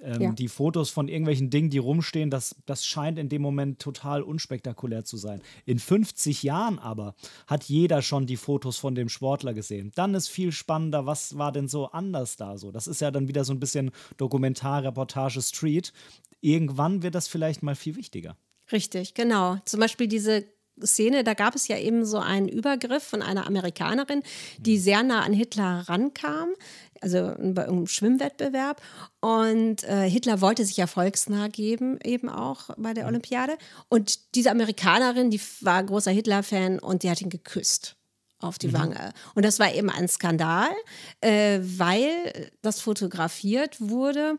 Ähm, ja. Die Fotos von irgendwelchen Dingen, die rumstehen, das, das scheint in dem Moment total unspektakulär zu sein. In 50 Jahren aber hat jeder schon die Fotos von dem Sportler gesehen. Dann ist viel spannender, was war denn so anders da so. Das ist ja dann wieder so ein bisschen Dokumentar, Reportage, Street. Irgendwann wird das vielleicht mal viel wichtiger. Richtig, genau. Zum Beispiel diese Szene, da gab es ja eben so einen Übergriff von einer Amerikanerin, die sehr nah an Hitler rankam, also bei einem Schwimmwettbewerb. Und äh, Hitler wollte sich ja volksnah geben, eben auch bei der Olympiade. Und diese Amerikanerin, die war großer Hitler-Fan und die hat ihn geküsst auf die mhm. Wange. Und das war eben ein Skandal, äh, weil das fotografiert wurde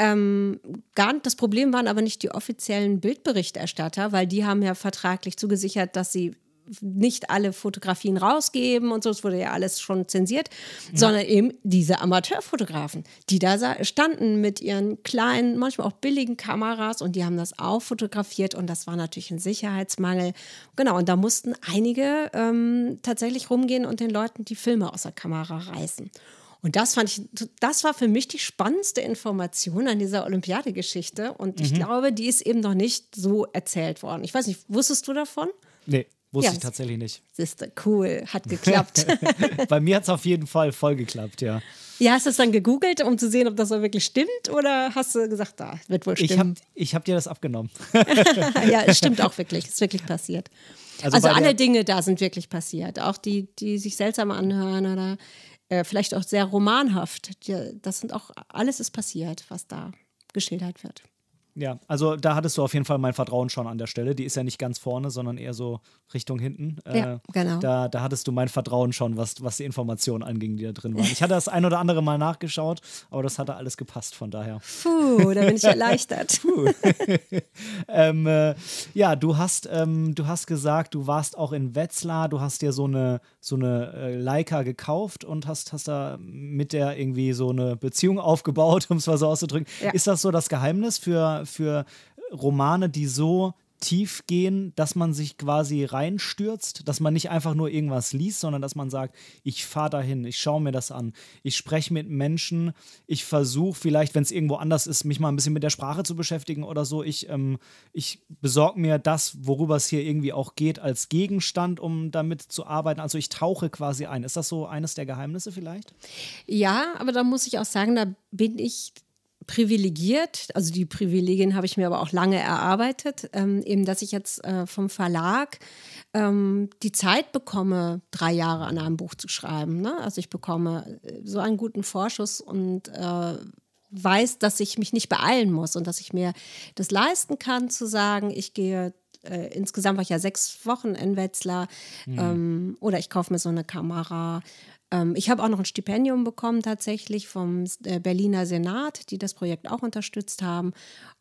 ähm, gar, das Problem waren aber nicht die offiziellen Bildberichterstatter, weil die haben ja vertraglich zugesichert, dass sie nicht alle Fotografien rausgeben und so, es wurde ja alles schon zensiert, ja. sondern eben diese Amateurfotografen, die da standen mit ihren kleinen, manchmal auch billigen Kameras und die haben das auch fotografiert und das war natürlich ein Sicherheitsmangel. Genau, und da mussten einige ähm, tatsächlich rumgehen und den Leuten die Filme aus der Kamera reißen. Und das fand ich, das war für mich die spannendste Information an dieser Olympiadegeschichte. Und mhm. ich glaube, die ist eben noch nicht so erzählt worden. Ich weiß nicht, wusstest du davon? Nee. Wusste ja, ich tatsächlich nicht. Siehste, cool, hat geklappt. Bei mir hat es auf jeden Fall voll geklappt, ja. Ja, hast du es dann gegoogelt, um zu sehen, ob das so wirklich stimmt? Oder hast du gesagt, da wird wohl stimmen? Ich habe hab dir das abgenommen. ja, es stimmt auch wirklich. Es ist wirklich passiert. Also, also alle Dinge da sind wirklich passiert. Auch die, die sich seltsam anhören oder äh, vielleicht auch sehr romanhaft. Das sind auch, alles ist passiert, was da geschildert wird. Ja, also da hattest du auf jeden Fall mein Vertrauen schon an der Stelle. Die ist ja nicht ganz vorne, sondern eher so Richtung hinten. Ja, äh, genau. Da, da hattest du mein Vertrauen schon, was, was die Informationen anging, die da drin waren. Ich hatte das ein oder andere Mal nachgeschaut, aber das hatte alles gepasst, von daher. Puh, da bin ich erleichtert. Ähm, äh, ja, du hast, ähm, du hast gesagt, du warst auch in Wetzlar, du hast dir so eine, so eine äh, Leica gekauft und hast, hast da mit der irgendwie so eine Beziehung aufgebaut, um es mal so auszudrücken. Ja. Ist das so das Geheimnis für, für Romane, die so tief gehen, dass man sich quasi reinstürzt, dass man nicht einfach nur irgendwas liest, sondern dass man sagt, ich fahre dahin, ich schaue mir das an, ich spreche mit Menschen, ich versuche vielleicht, wenn es irgendwo anders ist, mich mal ein bisschen mit der Sprache zu beschäftigen oder so. Ich, ähm, ich besorge mir das, worüber es hier irgendwie auch geht, als Gegenstand, um damit zu arbeiten. Also ich tauche quasi ein. Ist das so eines der Geheimnisse vielleicht? Ja, aber da muss ich auch sagen, da bin ich privilegiert, also die Privilegien habe ich mir aber auch lange erarbeitet, ähm, eben, dass ich jetzt äh, vom Verlag ähm, die Zeit bekomme, drei Jahre an einem Buch zu schreiben. Ne? Also ich bekomme äh, so einen guten Vorschuss und äh, weiß, dass ich mich nicht beeilen muss und dass ich mir das leisten kann, zu sagen, ich gehe äh, insgesamt war ich ja sechs Wochen in Wetzlar mhm. ähm, oder ich kaufe mir so eine Kamera ich habe auch noch ein Stipendium bekommen tatsächlich vom äh, Berliner Senat, die das Projekt auch unterstützt haben.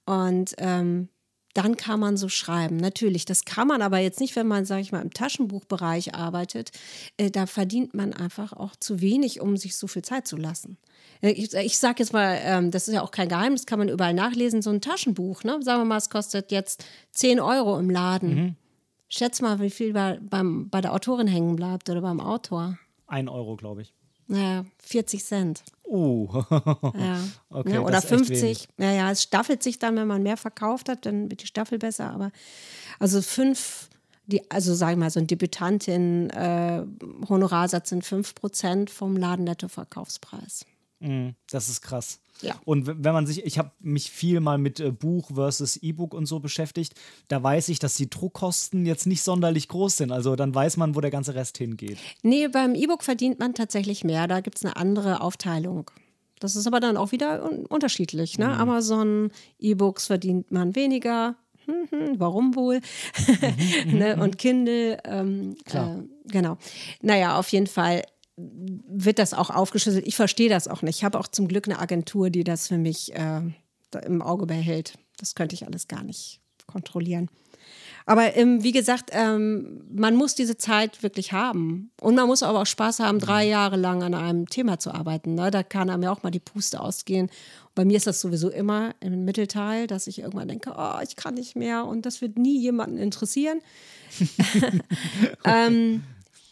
Und ähm, dann kann man so schreiben. Natürlich, das kann man aber jetzt nicht, wenn man, sage ich mal, im Taschenbuchbereich arbeitet. Äh, da verdient man einfach auch zu wenig, um sich so viel Zeit zu lassen. Äh, ich, ich sage jetzt mal, ähm, das ist ja auch kein Geheimnis, kann man überall nachlesen, so ein Taschenbuch, ne? sagen wir mal, es kostet jetzt 10 Euro im Laden. Mhm. Schätz mal, wie viel bei, beim, bei der Autorin hängen bleibt oder beim Autor. Ein Euro, glaube ich. Naja, 40 Cent. Uh. ja. Okay, ja, oder 50. Naja, es staffelt sich dann, wenn man mehr verkauft hat, dann wird die Staffel besser. Aber also fünf, die, also sage ich mal, so ein Debütantin, äh, Honorarsatz sind 5% vom Ladennettoverkaufspreis. Mm, das ist krass. Ja. Und wenn man sich, ich habe mich viel mal mit äh, Buch versus E-Book und so beschäftigt, da weiß ich, dass die Druckkosten jetzt nicht sonderlich groß sind. Also dann weiß man, wo der ganze Rest hingeht. Nee, beim E-Book verdient man tatsächlich mehr. Da gibt es eine andere Aufteilung. Das ist aber dann auch wieder un unterschiedlich. Ne? Mhm. Amazon, E-Books verdient man weniger. hm, hm, warum wohl? Mhm, ne? Mhm, und Kindle, ähm, äh, genau. Naja, auf jeden Fall wird das auch aufgeschlüsselt. Ich verstehe das auch nicht. Ich habe auch zum Glück eine Agentur, die das für mich äh, im Auge behält. Das könnte ich alles gar nicht kontrollieren. Aber ähm, wie gesagt, ähm, man muss diese Zeit wirklich haben. Und man muss aber auch Spaß haben, drei mhm. Jahre lang an einem Thema zu arbeiten. Ne? Da kann einem ja auch mal die Puste ausgehen. Und bei mir ist das sowieso immer im Mittelteil, dass ich irgendwann denke, oh, ich kann nicht mehr und das wird nie jemanden interessieren. ähm,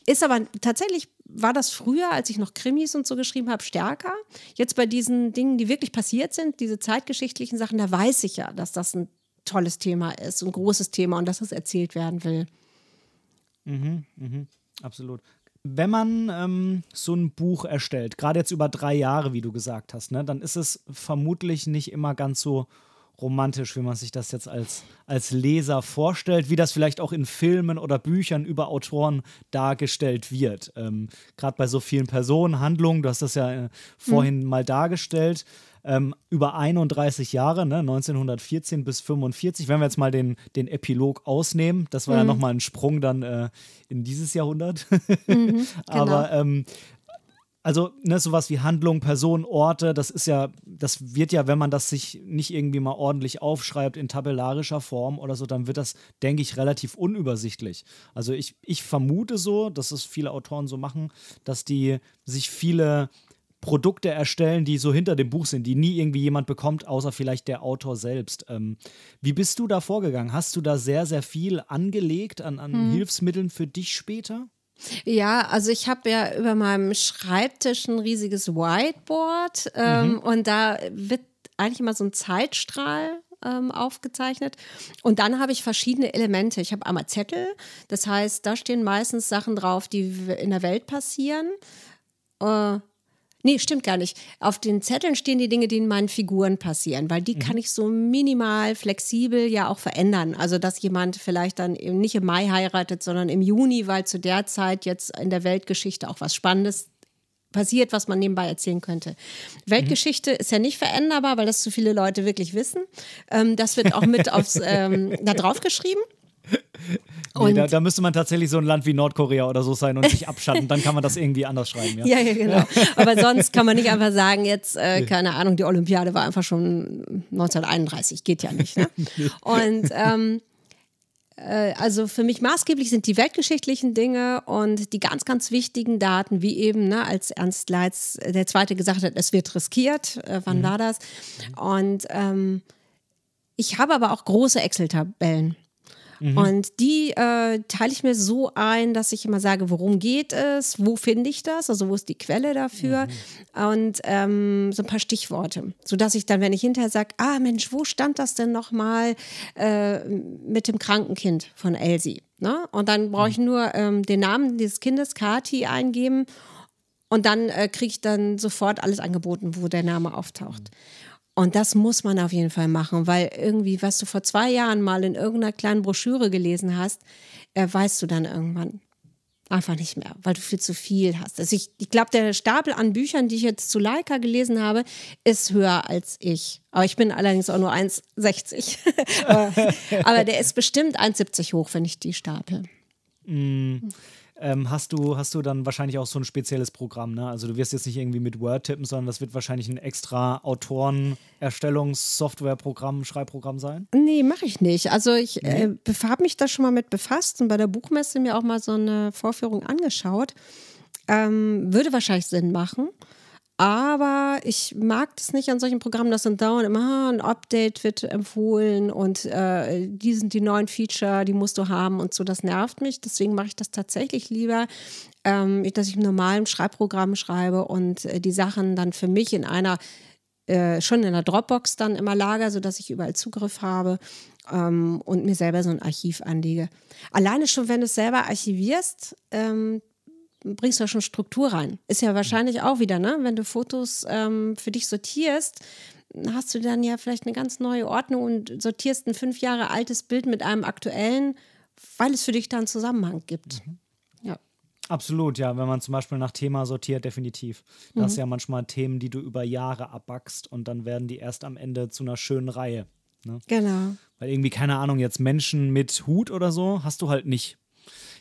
ist aber tatsächlich, war das früher, als ich noch Krimis und so geschrieben habe, stärker. Jetzt bei diesen Dingen, die wirklich passiert sind, diese zeitgeschichtlichen Sachen, da weiß ich ja, dass das ein tolles Thema ist, ein großes Thema und dass es erzählt werden will. Mhm, mhm, absolut. Wenn man ähm, so ein Buch erstellt, gerade jetzt über drei Jahre, wie du gesagt hast, ne, dann ist es vermutlich nicht immer ganz so romantisch, wie man sich das jetzt als, als Leser vorstellt, wie das vielleicht auch in Filmen oder Büchern über Autoren dargestellt wird. Ähm, Gerade bei so vielen Personen, Handlungen, du hast das ja äh, vorhin mhm. mal dargestellt ähm, über 31 Jahre, ne, 1914 bis 45. Wenn wir jetzt mal den, den Epilog ausnehmen, das war mhm. ja nochmal ein Sprung dann äh, in dieses Jahrhundert. Mhm, genau. Aber ähm, also ne, sowas wie Handlung, Personen, Orte, das ist ja, das wird ja, wenn man das sich nicht irgendwie mal ordentlich aufschreibt in tabellarischer Form oder so, dann wird das, denke ich, relativ unübersichtlich. Also ich, ich vermute so, dass es viele Autoren so machen, dass die sich viele Produkte erstellen, die so hinter dem Buch sind, die nie irgendwie jemand bekommt, außer vielleicht der Autor selbst. Ähm, wie bist du da vorgegangen? Hast du da sehr, sehr viel angelegt an, an hm. Hilfsmitteln für dich später? Ja, also ich habe ja über meinem Schreibtisch ein riesiges Whiteboard ähm, mhm. und da wird eigentlich immer so ein Zeitstrahl ähm, aufgezeichnet. Und dann habe ich verschiedene Elemente. Ich habe einmal Zettel, das heißt, da stehen meistens Sachen drauf, die in der Welt passieren. Äh, Nee, stimmt gar nicht. Auf den Zetteln stehen die Dinge, die in meinen Figuren passieren, weil die mhm. kann ich so minimal flexibel ja auch verändern. Also, dass jemand vielleicht dann nicht im Mai heiratet, sondern im Juni, weil zu der Zeit jetzt in der Weltgeschichte auch was Spannendes passiert, was man nebenbei erzählen könnte. Weltgeschichte mhm. ist ja nicht veränderbar, weil das zu viele Leute wirklich wissen. Ähm, das wird auch mit aufs, ähm, da drauf geschrieben. Nee, da, da, müsste man tatsächlich so ein Land wie Nordkorea oder so sein und sich abschatten. Dann kann man das irgendwie anders schreiben. Ja, ja, ja genau. Aber sonst kann man nicht einfach sagen, jetzt, äh, keine Ahnung, die Olympiade war einfach schon 1931. Geht ja nicht. Ne? Und ähm, äh, also für mich maßgeblich sind die weltgeschichtlichen Dinge und die ganz, ganz wichtigen Daten, wie eben, ne, als Ernst Leitz äh, der Zweite gesagt hat, es wird riskiert. Äh, wann mhm. war das? Und ähm, ich habe aber auch große Excel-Tabellen. Mhm. Und die äh, teile ich mir so ein, dass ich immer sage, worum geht es, wo finde ich das, also wo ist die Quelle dafür mhm. und ähm, so ein paar Stichworte, sodass ich dann, wenn ich hinterher sage, ah Mensch, wo stand das denn nochmal äh, mit dem kranken Kind von Elsie? Ne? Und dann brauche ich mhm. nur ähm, den Namen dieses Kindes, Kati, eingeben und dann äh, kriege ich dann sofort alles angeboten, wo der Name auftaucht. Mhm. Und das muss man auf jeden Fall machen, weil irgendwie, was du vor zwei Jahren mal in irgendeiner kleinen Broschüre gelesen hast, äh, weißt du dann irgendwann einfach nicht mehr, weil du viel zu viel hast. Also ich, ich glaube, der Stapel an Büchern, die ich jetzt zu Leica gelesen habe, ist höher als ich. Aber ich bin allerdings auch nur 1,60. aber, der ist bestimmt 1,70 hoch, wenn ich die stapel. Mm ähm, hast, du, hast du dann wahrscheinlich auch so ein spezielles Programm. Ne? Also du wirst jetzt nicht irgendwie mit Word tippen, sondern das wird wahrscheinlich ein extra Autoren-Erstellungssoftware-Programm, Schreibprogramm sein? Nee, mache ich nicht. Also ich äh, habe mich da schon mal mit befasst und bei der Buchmesse mir auch mal so eine Vorführung angeschaut. Ähm, würde wahrscheinlich Sinn machen. Aber ich mag das nicht an solchen Programmen, dass dann dauernd immer ah, ein Update wird empfohlen und äh, die sind die neuen Feature, die musst du haben und so. Das nervt mich. Deswegen mache ich das tatsächlich lieber, ähm, dass ich im normalen Schreibprogramm schreibe und äh, die Sachen dann für mich in einer äh, schon in der Dropbox dann immer lager, sodass ich überall Zugriff habe ähm, und mir selber so ein Archiv anlege. Alleine schon, wenn du es selber archivierst, ähm, bringst du ja schon Struktur rein. Ist ja wahrscheinlich auch wieder, ne? Wenn du Fotos ähm, für dich sortierst, hast du dann ja vielleicht eine ganz neue Ordnung und sortierst ein fünf Jahre altes Bild mit einem aktuellen, weil es für dich da einen Zusammenhang gibt. Mhm. Ja. Absolut, ja. Wenn man zum Beispiel nach Thema sortiert, definitiv. Das mhm. hast ja manchmal Themen, die du über Jahre abbackst und dann werden die erst am Ende zu einer schönen Reihe. Ne? Genau. Weil irgendwie, keine Ahnung, jetzt Menschen mit Hut oder so hast du halt nicht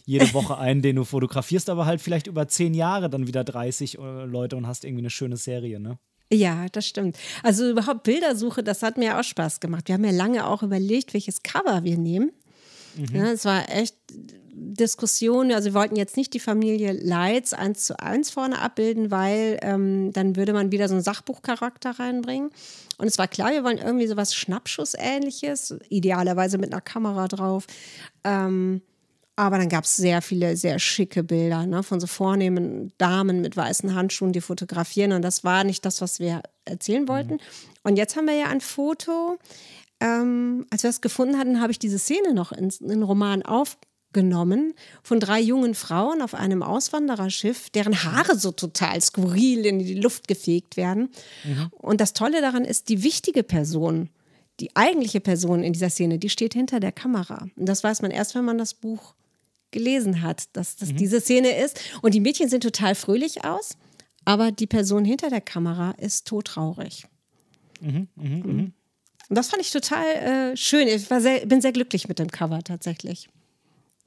jede Woche einen, den du fotografierst, aber halt vielleicht über zehn Jahre dann wieder 30 äh, Leute und hast irgendwie eine schöne Serie, ne? Ja, das stimmt. Also überhaupt Bildersuche, das hat mir auch Spaß gemacht. Wir haben ja lange auch überlegt, welches Cover wir nehmen. Mhm. Ja, es war echt Diskussion. Also wir wollten jetzt nicht die Familie Leitz eins zu eins vorne abbilden, weil ähm, dann würde man wieder so einen Sachbuchcharakter reinbringen. Und es war klar, wir wollen irgendwie so was Schnappschussähnliches, idealerweise mit einer Kamera drauf. Ähm, aber dann gab es sehr viele sehr schicke Bilder ne, von so vornehmen Damen mit weißen Handschuhen, die fotografieren. Und das war nicht das, was wir erzählen mhm. wollten. Mhm. Und jetzt haben wir ja ein Foto. Ähm, als wir es gefunden hatten, habe ich diese Szene noch in, in den Roman aufgenommen von drei jungen Frauen auf einem Auswandererschiff, deren Haare so total skurril in die Luft gefegt werden. Mhm. Und das Tolle daran ist, die wichtige Person, die eigentliche Person in dieser Szene, die steht hinter der Kamera. Und das weiß man erst, wenn man das Buch gelesen hat, dass das mhm. diese Szene ist. Und die Mädchen sehen total fröhlich aus, aber die Person hinter der Kamera ist todtraurig. Mhm, mh, mh. Und das fand ich total äh, schön. Ich war sehr, bin sehr glücklich mit dem Cover tatsächlich.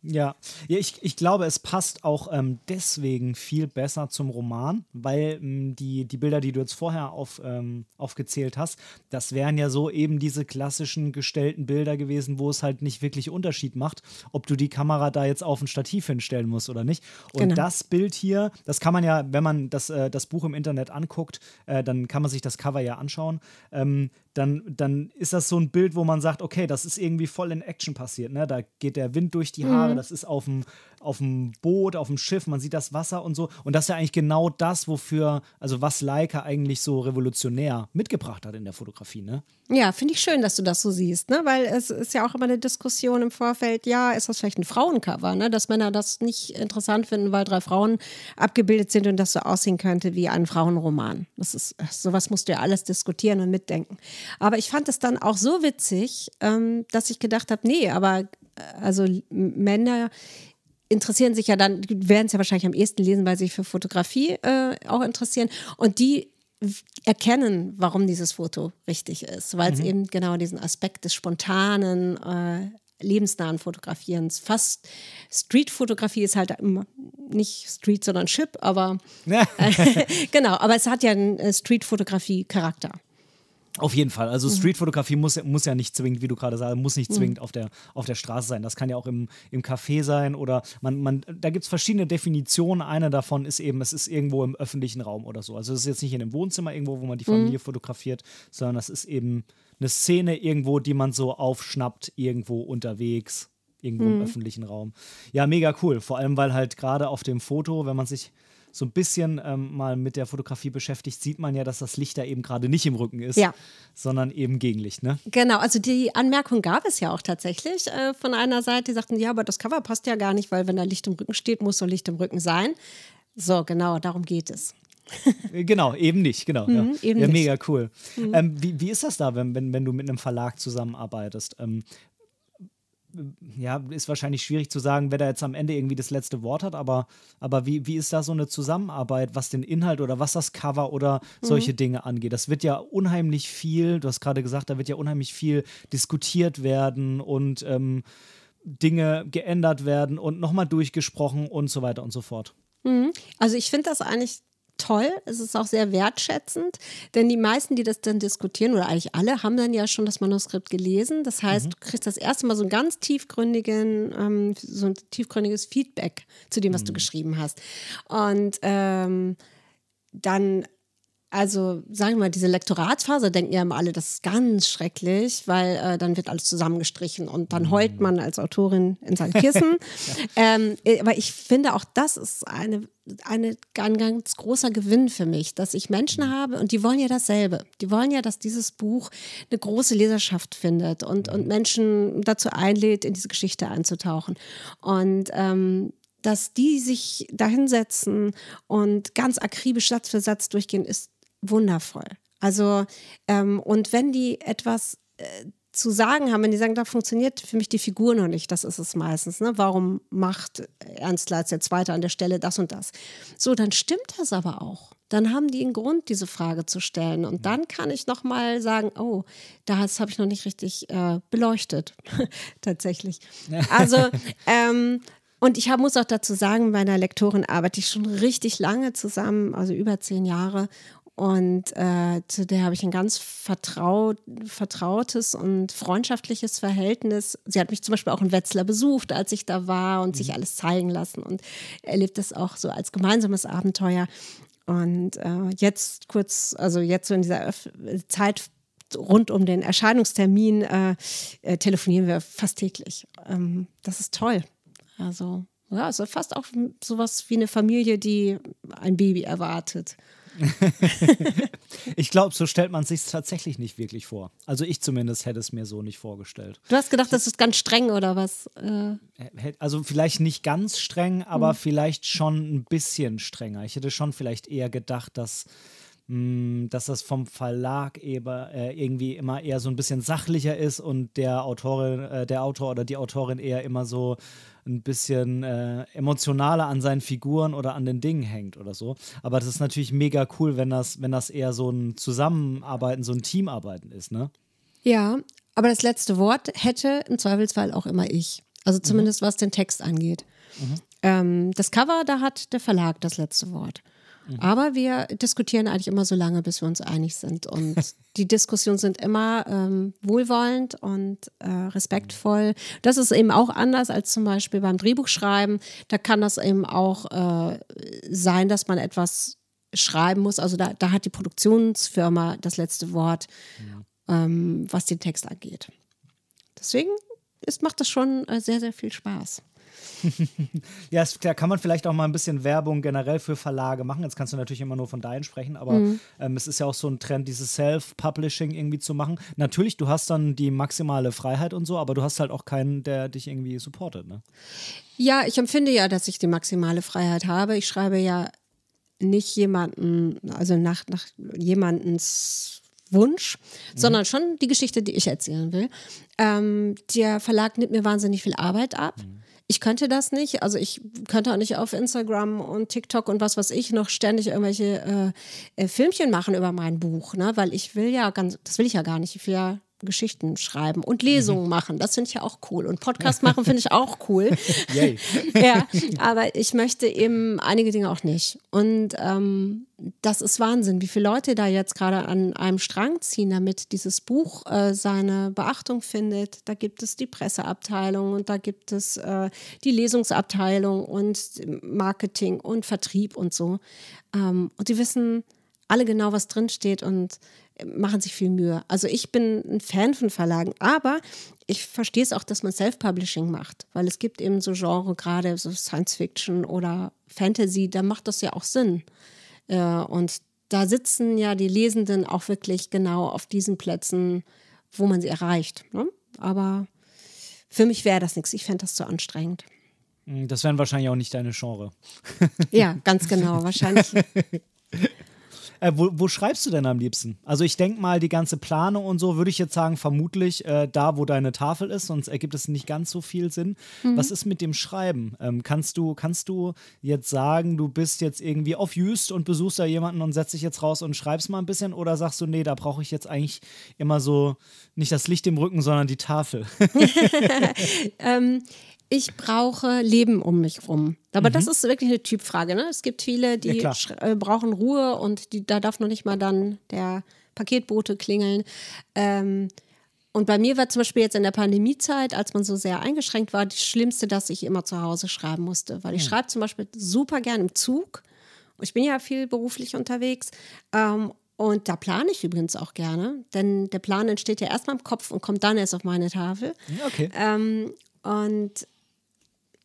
Ja, ja ich, ich glaube, es passt auch ähm, deswegen viel besser zum Roman, weil ähm, die, die Bilder, die du jetzt vorher auf, ähm, aufgezählt hast, das wären ja so eben diese klassischen gestellten Bilder gewesen, wo es halt nicht wirklich Unterschied macht, ob du die Kamera da jetzt auf ein Stativ hinstellen musst oder nicht. Und genau. das Bild hier, das kann man ja, wenn man das, äh, das Buch im Internet anguckt, äh, dann kann man sich das Cover ja anschauen. Ähm, dann, dann ist das so ein Bild, wo man sagt, okay, das ist irgendwie voll in Action passiert. Ne? Da geht der Wind durch die Haare, mhm. das ist auf dem, auf dem Boot, auf dem Schiff, man sieht das Wasser und so. Und das ist ja eigentlich genau das, wofür, also was Leica eigentlich so revolutionär mitgebracht hat in der Fotografie. Ne? Ja, finde ich schön, dass du das so siehst, ne? weil es ist ja auch immer eine Diskussion im Vorfeld, ja, ist das vielleicht ein Frauencover, ne? dass Männer das nicht interessant finden, weil drei Frauen abgebildet sind und das so aussehen könnte wie ein Frauenroman. Das ist, sowas musst du ja alles diskutieren und mitdenken. Aber ich fand es dann auch so witzig, ähm, dass ich gedacht habe, nee, aber äh, also Männer interessieren sich ja dann, werden es ja wahrscheinlich am ehesten lesen, weil sie sich für Fotografie äh, auch interessieren. Und die erkennen, warum dieses Foto richtig ist, weil es mhm. eben genau diesen Aspekt des spontanen, äh, lebensnahen Fotografierens. Fast Street-Fotografie ist halt nicht Street, sondern Chip, aber äh, genau, aber es hat ja einen äh, Street-Fotografie-Charakter. Auf jeden Fall. Also mhm. Streetfotografie muss, muss ja nicht zwingend, wie du gerade sagst, muss nicht mhm. zwingend mhm. auf, der, auf der Straße sein. Das kann ja auch im, im Café sein oder man, man, da gibt es verschiedene Definitionen. Eine davon ist eben, es ist irgendwo im öffentlichen Raum oder so. Also es ist jetzt nicht in einem Wohnzimmer irgendwo, wo man die Familie mhm. fotografiert, sondern es ist eben eine Szene irgendwo, die man so aufschnappt, irgendwo unterwegs, irgendwo im mhm. öffentlichen Raum. Ja, mega cool. Vor allem, weil halt gerade auf dem Foto, wenn man sich so ein bisschen ähm, mal mit der Fotografie beschäftigt, sieht man ja, dass das Licht da eben gerade nicht im Rücken ist, ja. sondern eben Gegenlicht. Ne? Genau, also die Anmerkung gab es ja auch tatsächlich äh, von einer Seite, die sagten, ja, aber das Cover passt ja gar nicht, weil wenn da Licht im Rücken steht, muss so Licht im Rücken sein. So, genau, darum geht es. Äh, genau, eben nicht, genau. Mhm, ja. ja mega cool. Mhm. Ähm, wie, wie ist das da, wenn, wenn, wenn du mit einem Verlag zusammenarbeitest? Ähm, ja, ist wahrscheinlich schwierig zu sagen, wer da jetzt am Ende irgendwie das letzte Wort hat, aber, aber wie, wie ist da so eine Zusammenarbeit, was den Inhalt oder was das Cover oder solche mhm. Dinge angeht? Das wird ja unheimlich viel, du hast gerade gesagt, da wird ja unheimlich viel diskutiert werden und ähm, Dinge geändert werden und nochmal durchgesprochen und so weiter und so fort. Mhm. Also ich finde das eigentlich toll. Es ist auch sehr wertschätzend, denn die meisten, die das dann diskutieren, oder eigentlich alle, haben dann ja schon das Manuskript gelesen. Das heißt, mhm. du kriegst das erste Mal so ein ganz tiefgründigen, ähm, so ein tiefgründiges Feedback zu dem, was mhm. du geschrieben hast. Und ähm, dann also sagen wir mal, diese Lektoratsphase denken ja immer alle, das ist ganz schrecklich, weil äh, dann wird alles zusammengestrichen und dann heult mhm. man als Autorin in sein Kissen. ähm, äh, aber ich finde auch, das ist eine, eine, ein ganz großer Gewinn für mich, dass ich Menschen mhm. habe und die wollen ja dasselbe. Die wollen ja, dass dieses Buch eine große Leserschaft findet und, und mhm. Menschen dazu einlädt, in diese Geschichte einzutauchen. Und ähm, dass die sich dahinsetzen und ganz akribisch Satz für Satz durchgehen, ist wundervoll. Also, ähm, und wenn die etwas äh, zu sagen haben, wenn die sagen, da funktioniert für mich die Figur noch nicht, das ist es meistens. Ne? Warum macht Ernst Leitz der Zweite an der Stelle das und das? So, dann stimmt das aber auch. Dann haben die einen Grund, diese Frage zu stellen. Und dann kann ich nochmal sagen, oh, das habe ich noch nicht richtig äh, beleuchtet. Tatsächlich. Also, ähm, und ich hab, muss auch dazu sagen, mit meiner Lektorin arbeite ich schon richtig lange zusammen, also über zehn Jahre. Und äh, zu der habe ich ein ganz vertraut, vertrautes und freundschaftliches Verhältnis. Sie hat mich zum Beispiel auch in Wetzlar besucht, als ich da war und mhm. sich alles zeigen lassen und erlebt das auch so als gemeinsames Abenteuer. Und äh, jetzt kurz, also jetzt so in dieser Öf Zeit rund um den Erscheinungstermin äh, äh, telefonieren wir fast täglich. Ähm, das ist toll. Also ja, also fast auch sowas wie eine Familie, die ein Baby erwartet. ich glaube, so stellt man sich tatsächlich nicht wirklich vor. Also ich zumindest hätte es mir so nicht vorgestellt. Du hast gedacht, das ist ganz streng oder was? Äh also vielleicht nicht ganz streng, aber mhm. vielleicht schon ein bisschen strenger. Ich hätte schon vielleicht eher gedacht, dass dass das vom Verlag eber, äh, irgendwie immer eher so ein bisschen sachlicher ist und der Autorin, äh, der Autor oder die Autorin eher immer so ein bisschen äh, emotionaler an seinen Figuren oder an den Dingen hängt oder so. Aber das ist natürlich mega cool, wenn das, wenn das eher so ein Zusammenarbeiten, so ein Teamarbeiten ist, ne? Ja, aber das letzte Wort hätte im Zweifelsfall auch immer ich. Also zumindest mhm. was den Text angeht. Mhm. Ähm, das Cover, da hat der Verlag das letzte Wort. Mhm. Aber wir diskutieren eigentlich immer so lange, bis wir uns einig sind. Und die Diskussionen sind immer ähm, wohlwollend und äh, respektvoll. Das ist eben auch anders als zum Beispiel beim Drehbuchschreiben. Da kann das eben auch äh, sein, dass man etwas schreiben muss. Also da, da hat die Produktionsfirma das letzte Wort, ja. ähm, was den Text angeht. Deswegen ist, macht das schon äh, sehr, sehr viel Spaß. ja, es, da kann man vielleicht auch mal ein bisschen Werbung generell für Verlage machen. Jetzt kannst du natürlich immer nur von deinen sprechen, aber mhm. ähm, es ist ja auch so ein Trend, dieses Self-Publishing irgendwie zu machen. Natürlich, du hast dann die maximale Freiheit und so, aber du hast halt auch keinen, der dich irgendwie supportet, ne? Ja, ich empfinde ja, dass ich die maximale Freiheit habe. Ich schreibe ja nicht jemanden, also nach, nach jemandens Wunsch, mhm. sondern schon die Geschichte, die ich erzählen will. Ähm, der Verlag nimmt mir wahnsinnig viel Arbeit ab. Mhm ich könnte das nicht. Also ich könnte auch nicht auf Instagram und TikTok und was weiß ich noch ständig irgendwelche äh, äh, Filmchen machen über mein Buch, ne? Weil ich will ja ganz, das will ich ja gar nicht. Ich will ja Geschichten schreiben und Lesungen mhm. machen. Das finde ich ja auch cool. Und Podcast machen finde ich auch cool. ja, aber ich möchte eben einige Dinge auch nicht. Und ähm, das ist Wahnsinn, wie viele Leute da jetzt gerade an einem Strang ziehen, damit dieses Buch äh, seine Beachtung findet. Da gibt es die Presseabteilung und da gibt es äh, die Lesungsabteilung und Marketing und Vertrieb und so. Ähm, und die wissen alle genau, was drinsteht und machen sich viel Mühe. Also ich bin ein Fan von Verlagen, aber ich verstehe es auch, dass man Self-Publishing macht, weil es gibt eben so Genre, gerade so Science-Fiction oder Fantasy, da macht das ja auch Sinn. Äh, und da sitzen ja die Lesenden auch wirklich genau auf diesen Plätzen, wo man sie erreicht. Ne? Aber für mich wäre das nichts. Ich fände das zu anstrengend. Hm, das wären wahrscheinlich auch nicht deine Genre. Ja, ganz genau. Wahrscheinlich Äh, wo, wo, schreibst du denn am liebsten? Also ich denke mal, die ganze Planung und so würde ich jetzt sagen, vermutlich äh, da, wo deine Tafel ist, sonst ergibt es nicht ganz so viel Sinn. Mhm. Was ist mit dem Schreiben? Ähm, kannst, du, kannst du jetzt sagen, du bist jetzt irgendwie auf Jüst und besuchst da jemanden und setzt dich jetzt raus und schreibst mal ein bisschen? Oder sagst du, nee, da brauche ich jetzt eigentlich immer so nicht das Licht im Rücken, sondern die Tafel? ähm, ich brauche Leben um mich rum. Aber mhm. das ist wirklich eine Typfrage. Ne? Es gibt viele, die ja, äh, brauchen Ruhe und die, da darf noch nicht mal dann der Paketbote klingeln. Ähm, und bei mir war zum Beispiel jetzt in der Pandemiezeit, als man so sehr eingeschränkt war, das Schlimmste, dass ich immer zu Hause schreiben musste. Weil ich mhm. schreibe zum Beispiel super gern im Zug. Ich bin ja viel beruflich unterwegs. Ähm, und da plane ich übrigens auch gerne, denn der Plan entsteht ja erstmal im Kopf und kommt dann erst auf meine Tafel. Okay. Ähm, und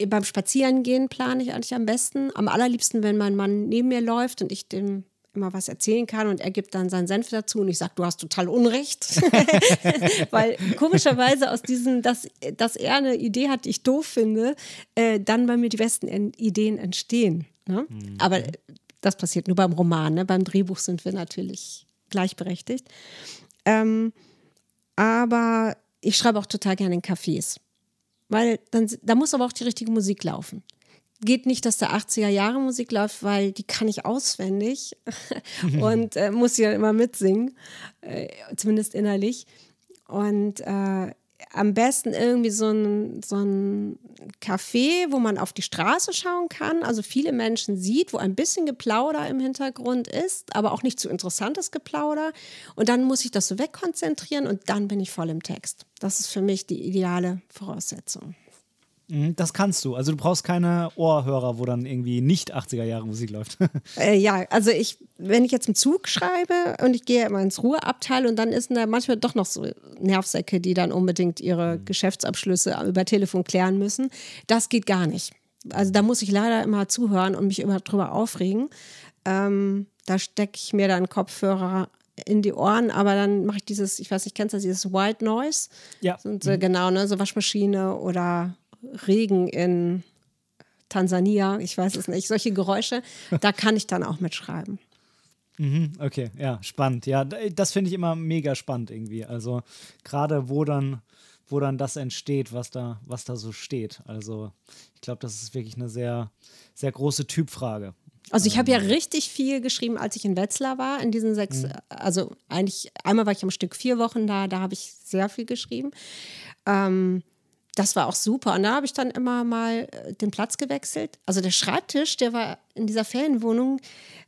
beim Spazierengehen plane ich eigentlich am besten. Am allerliebsten, wenn mein Mann neben mir läuft und ich dem immer was erzählen kann und er gibt dann seinen Senf dazu und ich sage, du hast total Unrecht. Weil komischerweise aus diesem, dass, dass er eine Idee hat, die ich doof finde, äh, dann bei mir die besten Ideen entstehen. Ne? Mhm. Aber das passiert nur beim Roman. Ne? Beim Drehbuch sind wir natürlich gleichberechtigt. Ähm, aber ich schreibe auch total gerne in Cafés. Weil dann, da muss aber auch die richtige Musik laufen. Geht nicht, dass da 80er Jahre Musik läuft, weil die kann ich auswendig und äh, muss ja immer mitsingen, äh, zumindest innerlich. Und äh, am besten irgendwie so ein, so ein Café, wo man auf die Straße schauen kann, also viele Menschen sieht, wo ein bisschen Geplauder im Hintergrund ist, aber auch nicht zu interessantes Geplauder. Und dann muss ich das so wegkonzentrieren und dann bin ich voll im Text. Das ist für mich die ideale Voraussetzung. Mhm, das kannst du. Also du brauchst keine Ohrhörer, wo dann irgendwie nicht 80er Jahre Musik läuft. äh, ja, also ich, wenn ich jetzt im Zug schreibe und ich gehe immer ins Ruheabteil und dann ist da manchmal doch noch so Nervsäcke, die dann unbedingt ihre mhm. Geschäftsabschlüsse über Telefon klären müssen. Das geht gar nicht. Also da muss ich leider immer zuhören und mich immer drüber aufregen. Ähm, da stecke ich mir dann Kopfhörer in die Ohren, aber dann mache ich dieses, ich weiß nicht, kennst du das, dieses White Noise? Ja. Und, äh, genau, ne, so Waschmaschine oder Regen in Tansania, ich weiß es nicht, solche Geräusche, da kann ich dann auch mitschreiben. Mhm, okay, ja, spannend. Ja, das finde ich immer mega spannend irgendwie. Also gerade wo dann, wo dann das entsteht, was da, was da so steht. Also ich glaube, das ist wirklich eine sehr, sehr große Typfrage. Also ich habe ja ähm. richtig viel geschrieben, als ich in Wetzlar war, in diesen sechs, mhm. also eigentlich einmal war ich am Stück vier Wochen da, da habe ich sehr viel geschrieben. Ähm, das war auch super. Und da habe ich dann immer mal äh, den Platz gewechselt. Also der Schreibtisch, der war in dieser Ferienwohnung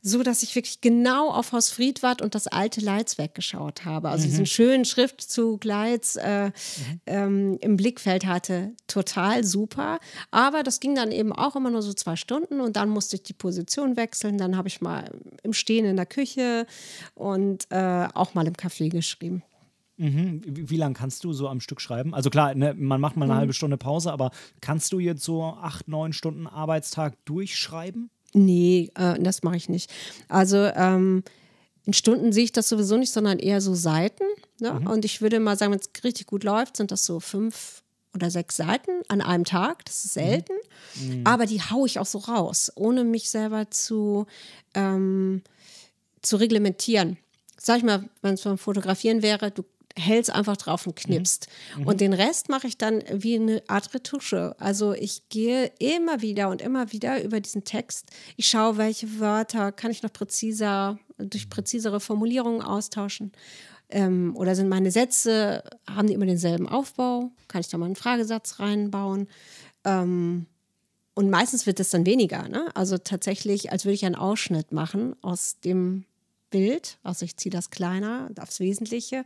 so, dass ich wirklich genau auf Haus Friedwart und das alte Leitz weggeschaut habe. Also mhm. diesen schönen Schriftzug Leitz äh, mhm. ähm, im Blickfeld hatte. Total super. Aber das ging dann eben auch immer nur so zwei Stunden und dann musste ich die Position wechseln. Dann habe ich mal im Stehen in der Küche und äh, auch mal im Café geschrieben. Mhm. Wie, wie lange kannst du so am Stück schreiben? Also klar, ne, man macht mal eine mhm. halbe Stunde Pause, aber kannst du jetzt so acht, neun Stunden Arbeitstag durchschreiben? Nee, äh, das mache ich nicht. Also ähm, in Stunden sehe ich das sowieso nicht, sondern eher so Seiten. Ne? Mhm. Und ich würde mal sagen, wenn es richtig gut läuft, sind das so fünf oder sechs Seiten an einem Tag. Das ist mhm. selten. Mhm. Aber die haue ich auch so raus, ohne mich selber zu, ähm, zu reglementieren. Sag ich mal, wenn es beim Fotografieren wäre, du hältst einfach drauf und knippst. Mhm. mhm. Und den Rest mache ich dann wie eine Art Retusche. Also ich gehe immer wieder und immer wieder über diesen Text. Ich schaue, welche Wörter kann ich noch präziser, durch präzisere Formulierungen austauschen. Ähm, oder sind meine Sätze, haben die immer denselben Aufbau? Kann ich da mal einen Fragesatz reinbauen? Ähm, und meistens wird es dann weniger. Ne? Also tatsächlich, als würde ich einen Ausschnitt machen aus dem Bild. Also ich ziehe das kleiner aufs Wesentliche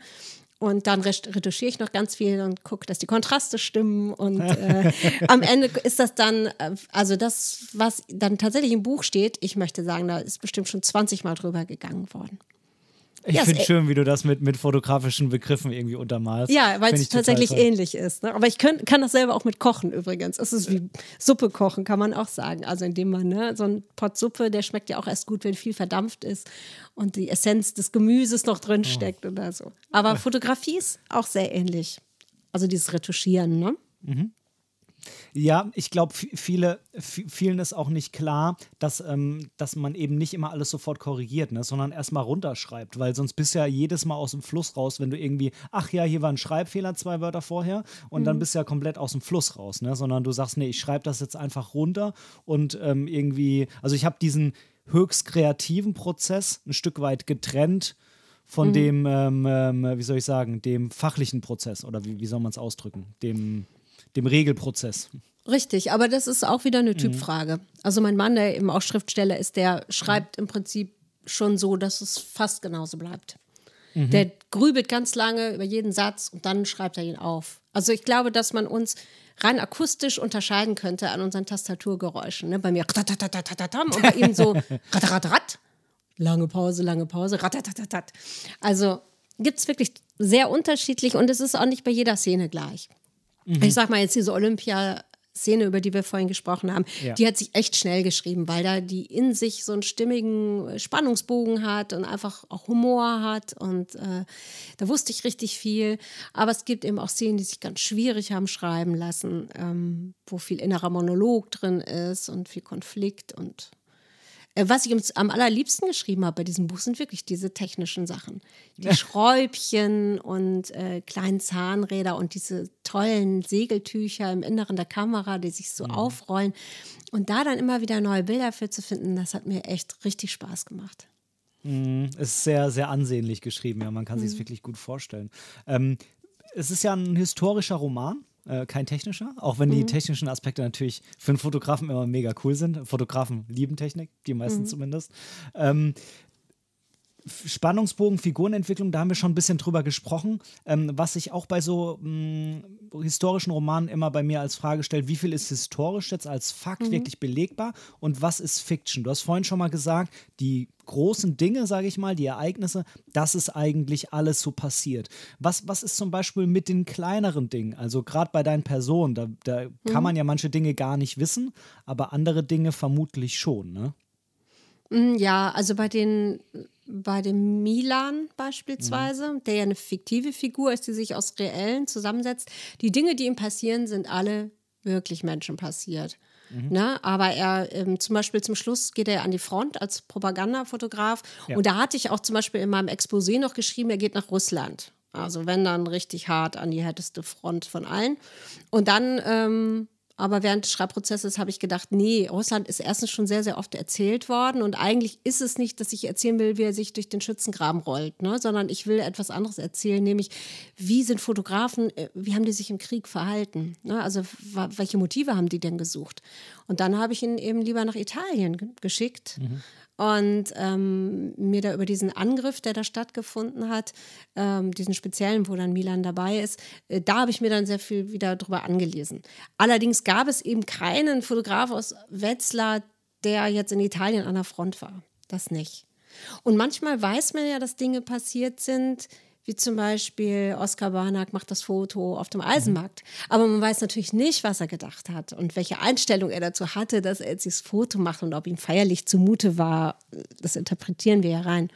und dann retuschiere ich noch ganz viel und gucke, dass die Kontraste stimmen. Und äh, am Ende ist das dann, äh, also das, was dann tatsächlich im Buch steht, ich möchte sagen, da ist bestimmt schon 20 Mal drüber gegangen worden. Ich ja, finde es schön, wie du das mit, mit fotografischen Begriffen irgendwie untermalst. Ja, weil es tatsächlich ähnlich ist. Ne? Aber ich könnt, kann das selber auch mit Kochen übrigens. Es ist wie Suppe kochen, kann man auch sagen. Also indem man ne, so ein Pot Suppe, der schmeckt ja auch erst gut, wenn viel verdampft ist und die Essenz des Gemüses noch drin oh. steckt oh. oder so. Aber Fotografie ist auch sehr ähnlich. Also dieses Retuschieren, ne? Mhm. Ja, ich glaube, viele, vielen ist auch nicht klar, dass, ähm, dass man eben nicht immer alles sofort korrigiert, ne, sondern erstmal runterschreibt, weil sonst bist du ja jedes Mal aus dem Fluss raus, wenn du irgendwie, ach ja, hier war ein Schreibfehler zwei Wörter vorher und mhm. dann bist du ja komplett aus dem Fluss raus, ne, sondern du sagst, nee, ich schreibe das jetzt einfach runter und ähm, irgendwie, also ich habe diesen höchst kreativen Prozess ein Stück weit getrennt von mhm. dem, ähm, ähm, wie soll ich sagen, dem fachlichen Prozess oder wie, wie soll man es ausdrücken, dem dem Regelprozess. Richtig, aber das ist auch wieder eine mhm. Typfrage. Mhm. Also mein Mann, der eben auch Schriftsteller ist, der schreibt im Prinzip schon so, dass es fast genauso bleibt. Mhm. Der grübelt ganz lange über jeden Satz und dann schreibt er ihn auf. Also ich glaube, dass man uns rein akustisch unterscheiden könnte an unseren Tastaturgeräuschen. Ne? Bei mir und bei ihm so lange Pause, lange Pause, Also gibt es wirklich sehr unterschiedlich und es ist auch nicht bei jeder Szene gleich. Mhm. Ich sag mal jetzt diese Olympia Szene, über die wir vorhin gesprochen haben, ja. die hat sich echt schnell geschrieben, weil da die in sich so einen stimmigen Spannungsbogen hat und einfach auch Humor hat und äh, da wusste ich richtig viel. Aber es gibt eben auch Szenen, die sich ganz schwierig haben schreiben lassen, ähm, wo viel innerer Monolog drin ist und viel Konflikt und Äh, was ich am allerliebsten geschrieben habe bei diesem Buch sind wirklich diese technischen Sachen. Die Schräubchen und äh, kleinen Zahnräder und diese tollen Segeltücher im Inneren der Kamera, die sich so mhm. aufrollen. Und da dann immer wieder neue Bilder für zu finden, das hat mir echt richtig Spaß gemacht. Es ist sehr, sehr ansehnlich geschrieben, ja, man kann mhm. sich es wirklich gut vorstellen. Ähm, es ist ja ein historischer Roman äh, kein technischer, auch wenn die mhm. technischen Aspekte natürlich für einen Fotografen immer mega cool sind. Fotografen lieben Technik, die meisten mhm. zumindest. Ähm, Spannungsbogen, Figurenentwicklung, da haben wir schon ein bisschen drüber gesprochen. Ähm, was sich auch bei so mh, mm, historischen Romanen immer bei mir als Frage stellt, wie viel ist historisch jetzt als Fakt mhm. wirklich belegbar und was ist Fiction? Du hast vorhin schon mal gesagt, die großen Dinge, sage ich mal, die Ereignisse, das ist eigentlich alles so passiert. Was, was ist zum Beispiel mit den kleineren Dingen? Also gerade bei deinen Personen, da, da mhm. kann man ja manche Dinge gar nicht wissen, aber andere Dinge vermutlich schon, ne? Mm, ja, also bei den bei dem Milan beispielsweise, mhm. der ja eine fiktive Figur ist, die sich aus reellen zusammensetzt. Die Dinge, die ihm passieren, sind alle wirklich Menschen passiert. Mhm. Ne? Aber er ähm, zum Beispiel zum Schluss geht er an die Front als Propagandafotograf. Ja. Und da hatte ich auch zum Beispiel in meinem Exposé noch geschrieben, er geht nach Russland. Also wenn dann richtig hart an die härteste Front von allen. Und dann ähm, aber während des Schreibprozesses habe ich gedacht, nee, Russland ist erstens schon sehr, sehr oft erzählt worden. Und eigentlich ist es nicht, dass ich erzählen will, wie er sich durch den Schützengraben rollt, ne? sondern ich will etwas anderes erzählen, nämlich wie sind Fotografen, äh, wie haben die sich im Krieg verhalten? Ne? Also welche Motive haben die denn gesucht? Und dann habe ich ihn eben lieber nach Italien geschickt. Mhm und ähm, mir da über diesen Angriff, der da stattgefunden hat, ähm, diesen speziellen, wo dann Milan dabei ist, äh, da habe ich mir dann sehr viel wieder drüber angelesen. Allerdings gab es eben keinen Fotograf aus Wetzlar, der jetzt in Italien an der Front war. Das nicht. Und manchmal weiß man ja, dass Dinge passiert sind, wie zum Beispiel Oskar Barnack macht das Foto auf dem Eisenmarkt. Aber man weiß natürlich nicht, was er gedacht hat und welche Einstellung er dazu hatte, dass er jetzt dieses Foto macht und ob ihm feierlich zumute war. Das interpretieren wir ja rein.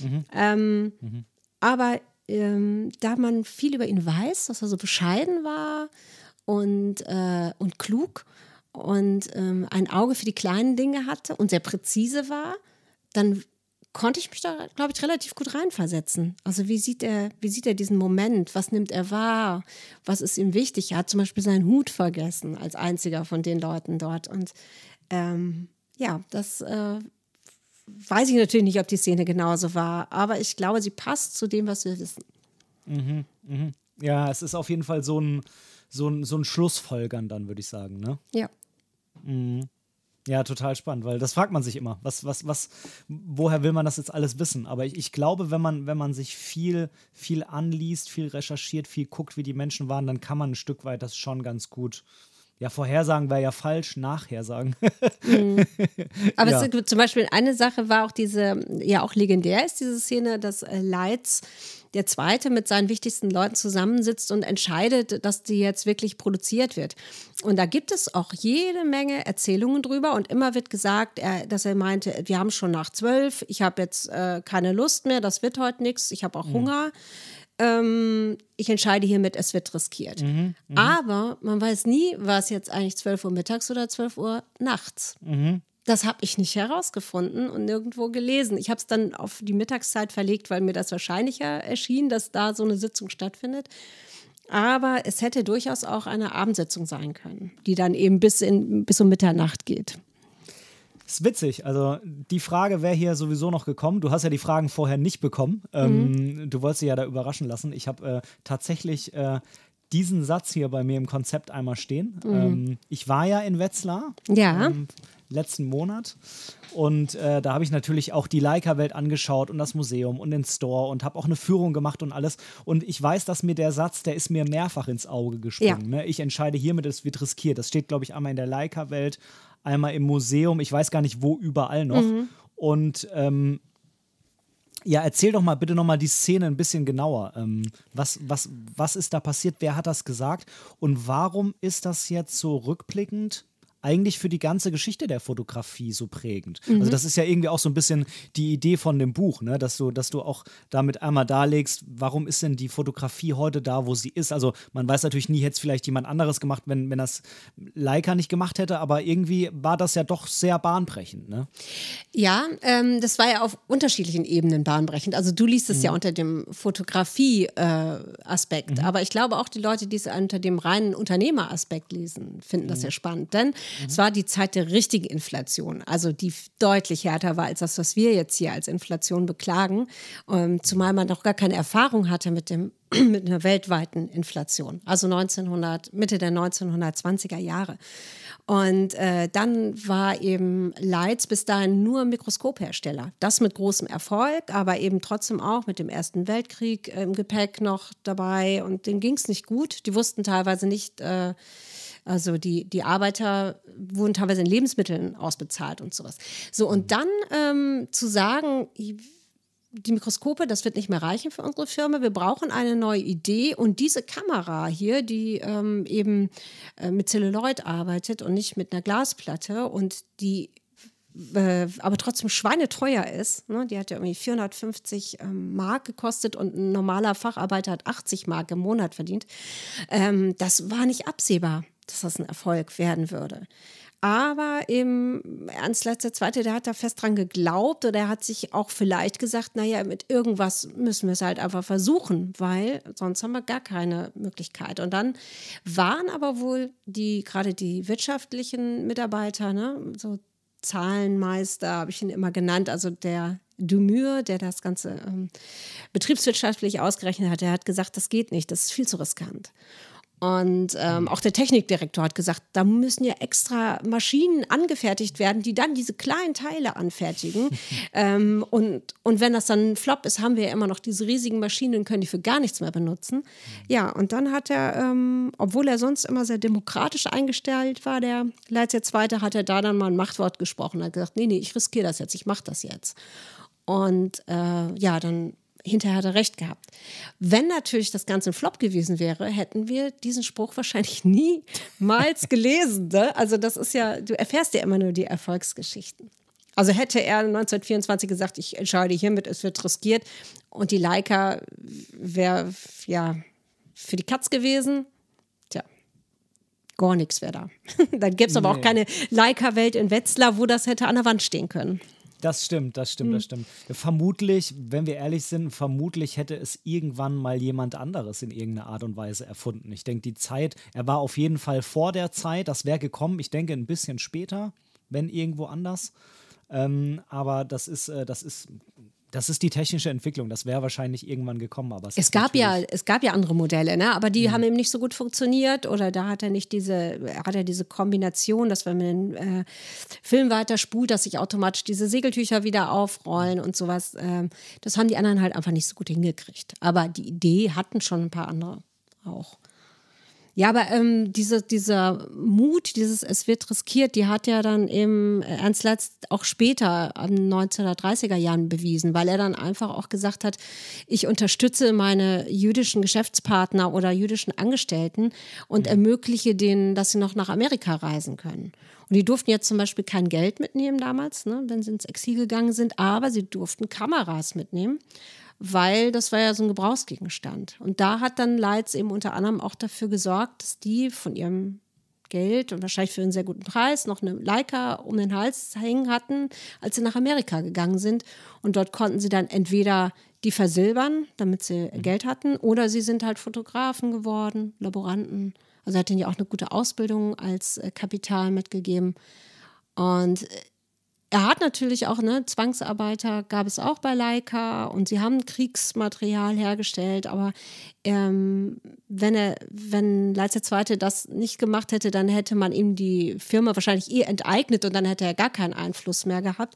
Mhm. Ähm, mhm. Aber ähm, da man viel über ihn weiß, dass er so bescheiden war und, äh, und klug und ähm, ein Auge für die kleinen Dinge hatte und sehr präzise war, dann konnte ich mich da, glaube ich, relativ gut reinversetzen. Also wie sieht er, wie sieht er diesen Moment? Was nimmt er wahr? Was ist ihm wichtig? Er hat zum Beispiel seinen Hut vergessen als einziger von den Leuten dort. Und ähm, ja, das äh, weiß ich natürlich nicht, ob die Szene genauso war, aber ich glaube, sie passt zu dem, was wir wissen. Mhm, mh. Ja, es ist auf jeden Fall so ein, so ein, so ein Schlussfolgern dann, würde ich sagen, ne? Ja. Mhm. Ja, total spannend, weil das fragt man sich immer. Was, was, was, woher will man das jetzt alles wissen? Aber ich, ich glaube, wenn man, wenn man sich viel, viel anliest, viel recherchiert, viel guckt, wie die Menschen waren, dann kann man ein Stück weit das schon ganz gut ja, vorhersagen wäre ja falsch, nachhersagen. mhm. Aber ja. es, zum Beispiel eine Sache war auch diese, ja auch legendär ist diese Szene, dass äh, Leitz der Zweite mit seinen wichtigsten Leuten zusammensitzt und entscheidet, dass die jetzt wirklich produziert wird. Und da gibt es auch jede Menge Erzählungen drüber und immer wird gesagt, er, dass er meinte, wir haben schon nach zwölf, ich habe jetzt äh, keine Lust mehr, das wird heute nichts, ich habe auch mhm. Hunger. Ähm, ich entscheide hiermit, es wird riskiert. Mhm, mh. Aber man weiß nie, war es jetzt eigentlich 12 Uhr mittags oder 12 Uhr nachts. Mhm. Das habe ich nicht herausgefunden und nirgendwo gelesen. Ich habe es dann auf die Mittagszeit verlegt, weil mir das wahrscheinlicher erschien, dass da so eine Sitzung stattfindet. Aber es hätte durchaus auch eine Abendsitzung sein können, die dann eben bis, in, bis um Mitternacht geht. Das ist witzig. Also die Frage wäre hier sowieso noch gekommen. Du hast ja die Fragen vorher nicht bekommen. Ähm, mhm. du wolltest sie ja da überraschen lassen. Ich habe äh, tatsächlich äh, diesen Satz hier bei mir im Konzept einmal stehen. Mhm. Ähm, ich war ja in Wetzlar. Ja. Ähm, letzten Monat. Und äh, da habe ich natürlich auch die Leica-Welt angeschaut und das Museum und den Store und habe auch eine Führung gemacht und alles. Und ich weiß, dass mir der Satz, der ist mir mehrfach ins Auge gesprungen. Ja. Ne? Ich entscheide hiermit, es wird riskiert. Das steht, glaube ich, einmal in der Leica-Welt, einmal im Museum. Ich weiß gar nicht, wo überall noch. Mhm. Und ähm, ja, erzähl doch mal bitte noch mal die Szene ein bisschen genauer. Ähm, was, was, was ist da passiert? Wer hat das gesagt? Und warum ist das jetzt so rückblickend eigentlich für die ganze Geschichte der Fotografie so prägend. Also mhm. Also das ist ja irgendwie auch so ein bisschen die Idee von dem Buch, ne? dass du, dass du auch damit einmal darlegst, warum ist denn die Fotografie heute da, wo sie ist. Also man weiß natürlich nie, hätte es vielleicht jemand anderes gemacht, wenn, wenn das Leica nicht gemacht hätte, aber irgendwie war das ja doch sehr bahnbrechend. Ne? Ja, ähm, das war ja auf unterschiedlichen Ebenen bahnbrechend. Also du liest es mhm. ja unter dem Fotografie-Aspekt, äh, mhm. aber ich glaube auch die Leute, die es unter dem reinen Unternehmeraspekt lesen, finden das mhm. sehr spannend. Denn Mhm. Es war die Zeit der richtigen Inflation, also die deutlich härter war als das, was wir jetzt hier als Inflation beklagen, ähm, zumal man noch gar keine Erfahrung hatte mit dem mit einer weltweiten Inflation, also 1900, Mitte der 1920er Jahre. Und äh, dann war eben Leitz bis dahin nur Mikroskophersteller. Das mit großem Erfolg, aber eben trotzdem auch mit dem Ersten Weltkrieg im Gepäck noch dabei. Und denen ging es nicht gut. Die wussten teilweise nicht, äh, also die, die Arbeiter wurden teilweise in Lebensmitteln ausbezahlt und sowas. So, und dann ähm, zu sagen, die Mikroskope, das wird nicht mehr reichen für unsere Firma. Wir brauchen eine neue Idee. Und diese Kamera hier, die ähm, eben äh, mit Celluloid arbeitet und nicht mit einer Glasplatte und die äh, aber trotzdem schweineteuer ist. Ne? Die hat ja irgendwie 450 ähm, Mark gekostet und ein normaler Facharbeiter hat 80 Mark im Monat verdient. Ähm, das war nicht absehbar dass das ein Erfolg werden würde. Aber eben Ernst Letzter Zweite, der hat da fest dran geglaubt oder er hat sich auch vielleicht gesagt, naja, mit irgendwas müssen wir es halt einfach versuchen, weil sonst haben wir gar keine Möglichkeit. Und dann waren aber wohl die, gerade die wirtschaftlichen Mitarbeiter, ne, so Zahlenmeister habe ich ihn immer genannt, also der Dumür, der das Ganze ähm, betriebswirtschaftlich ausgerechnet hat, der hat gesagt, das geht nicht, das ist viel zu riskant. Und ähm, auch der Technikdirektor hat gesagt, da müssen ja extra Maschinen angefertigt werden, die dann diese kleinen Teile anfertigen. ähm, und, und wenn das dann ein Flop ist, haben wir ja immer noch diese riesigen Maschinen und können die für gar nichts mehr benutzen. Ja, und dann hat er, ähm, obwohl er sonst immer sehr demokratisch eingestellt war, der Leitz Zweite, hat er da dann mal ein Machtwort gesprochen. Er hat gesagt, nee, nee, ich riskiere das jetzt, ich mache das jetzt. Und äh, ja, dann hinterher hat er recht gehabt. Wenn natürlich das Ganze ein Flop gewesen wäre, hätten wir diesen Spruch wahrscheinlich niemals gelesen. Ne? Also das ist ja, du erfährst ja immer nur die Erfolgsgeschichten. Also hätte er 1924 gesagt, ich entscheide hiermit, es wird riskiert und die Leica wäre ja für die Katz gewesen, tja, gar nichts wäre da. Dann gäbe es aber nee. auch keine Leica-Welt in Wetzlar, wo das hätte an der Wand stehen können. Das stimmt, das stimmt, mhm. das stimmt. Vermutlich, wenn wir ehrlich sind, vermutlich hätte es irgendwann mal jemand anderes in irgendeiner Art und Weise erfunden. Ich denke, die Zeit, er war auf jeden Fall vor der Zeit, das wäre gekommen, ich denke ein bisschen später, wenn irgendwo anders. Ähm, aber das ist, äh, das ist das ist die technische Entwicklung. Das wäre wahrscheinlich irgendwann gekommen, aber es, es gab ja es gab ja andere Modelle, ne? Aber die mhm. haben eben nicht so gut funktioniert oder da hat er nicht diese hat er diese Kombination, dass wenn man den äh, Film weiter spult, dass sich automatisch diese Segeltücher wieder aufrollen und sowas. Ähm, das haben die anderen halt einfach nicht so gut hingekriegt. Aber die Idee hatten schon ein paar andere auch. Ja, aber ähm, diese, dieser Mut, dieses Es wird riskiert, die hat ja dann eben Ernst Letz auch später, an 1930er Jahren bewiesen, weil er dann einfach auch gesagt hat, ich unterstütze meine jüdischen Geschäftspartner oder jüdischen Angestellten und ja. ermögliche denen, dass sie noch nach Amerika reisen können. Und die durften jetzt zum Beispiel kein Geld mitnehmen damals, ne, wenn sie ins Exil gegangen sind, aber sie durften Kameras mitnehmen weil das war ja so ein Gebrauchsgegenstand. Und da hat dann Leitz eben unter anderem auch dafür gesorgt, dass die von ihrem Geld und wahrscheinlich für einen sehr guten Preis noch eine Leica um den Hals hängen hatten, als sie nach Amerika gegangen sind. Und dort konnten sie dann entweder die versilbern, damit sie mhm. Geld hatten, oder sie sind halt Fotografen geworden, Laboranten. Also hat ihnen ja auch eine gute Ausbildung als äh, Kapital mitgegeben. Und äh, er hat natürlich auch, ne, Zwangsarbeiter gab es auch bei Leica und sie haben Kriegsmaterial hergestellt, aber ähm, wenn er, wenn Leitz II. das nicht gemacht hätte, dann hätte man ihm die Firma wahrscheinlich eh enteignet und dann hätte er gar keinen Einfluss mehr gehabt.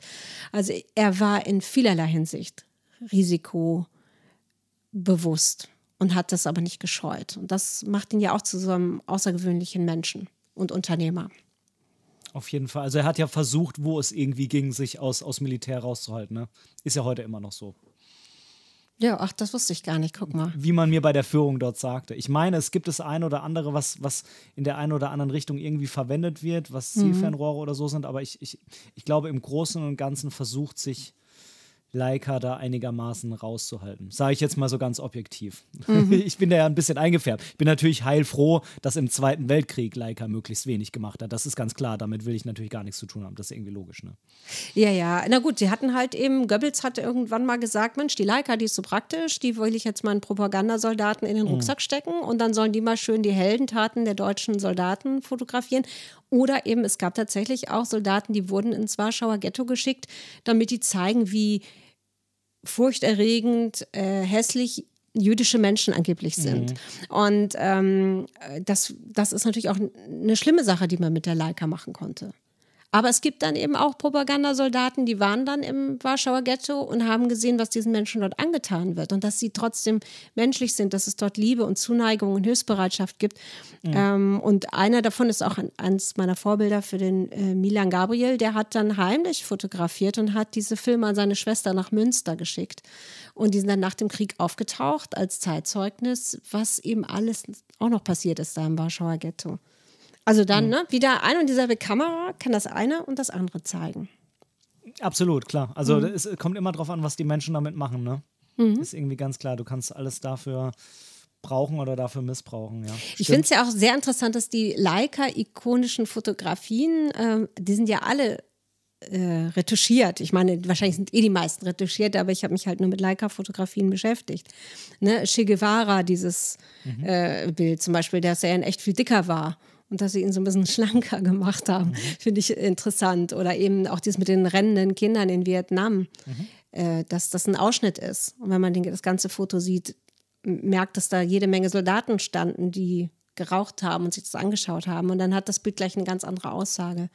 Also er war in vielerlei Hinsicht risikobewusst und hat das aber nicht gescheut. Und das macht ihn ja auch zu so einem außergewöhnlichen Menschen und Unternehmer. Auf jeden Fall. Also er hat ja versucht, wo es irgendwie ging, sich aus, aus Militär rauszuhalten. Ne? Ist ja heute immer noch so. Ja, ach, das wusste ich gar nicht. Guck mal. Wie man mir bei der Führung dort sagte. Ich meine, es gibt das ein oder andere, was, was in der einen oder anderen Richtung irgendwie verwendet wird, was Zielfernrohre oder so sind, aber ich, ich, ich glaube, im Großen und Ganzen versucht sich Leica da einigermaßen rauszuhalten. Sage ich jetzt mal so ganz objektiv. Mhm. Ich bin da ja ein bisschen eingefärbt. Ich bin natürlich heilfroh, dass im Zweiten Weltkrieg Leica möglichst wenig gemacht hat. Das ist ganz klar. Damit will ich natürlich gar nichts zu tun haben. Das ist irgendwie logisch. Ne? Ja, ja. Na gut, sie hatten halt eben, Goebbels hatte irgendwann mal gesagt, Mensch, die Leica, die ist so praktisch, die will ich jetzt meinen Propagandasoldaten in den mhm. Rucksack mhm. stecken und dann sollen die mal schön die Heldentaten der deutschen Soldaten fotografieren. Oder eben, es gab tatsächlich auch Soldaten, die wurden ins Warschauer Ghetto geschickt, damit die zeigen, wie furchterregend, äh, hässlich jüdische Menschen angeblich sind. Mhm. Und ähm, das, das ist natürlich auch eine schlimme Sache, die man mit der Leica machen konnte. Aber es gibt dann eben auch Propagandasoldaten, die waren dann im Warschauer Ghetto und haben gesehen, was diesen Menschen dort angetan wird und dass sie trotzdem menschlich sind, dass es dort Liebe und Zuneigung und Hilfsbereitschaft gibt. Mhm. Ähm, und einer davon ist auch eines meiner Vorbilder für den äh, Milan Gabriel, der hat dann heimlich fotografiert und hat diese Filme an seine Schwester nach Münster geschickt. Und die sind dann nach dem Krieg aufgetaucht als Zeitzeugnis, was eben alles auch noch passiert ist da im Warschauer Ghetto. Also dann, mhm. ne, wieder eine und dieselbe Kamera kann das eine und das andere zeigen. Absolut, klar. Also mhm. es kommt immer darauf an, was die Menschen damit machen, ne? Mhm. Ist irgendwie ganz klar. Du kannst alles dafür brauchen oder dafür missbrauchen, ja. Ich finde es ja auch sehr interessant, dass die Leica-ikonischen Fotografien, äh, die sind ja alle äh, retuschiert. Ich meine, wahrscheinlich sind eh die meisten retuschiert, aber ich habe mich halt nur mit Leica-Fotografien beschäftigt. Ne? Che Guevara, dieses mhm. äh, Bild zum Beispiel, dass er in echt viel dicker war und dass sie ihn so ein bisschen schlanker gemacht haben, mhm. finde ich interessant. Oder eben auch dieses mit den rennenden Kindern in Vietnam, mhm. äh, dass das ein Ausschnitt ist. Und wenn man den, das ganze Foto sieht, merkt, dass da jede Menge Soldaten standen, die geraucht haben und sich das angeschaut haben. Und dann hat das Bild gleich eine ganz andere Aussage.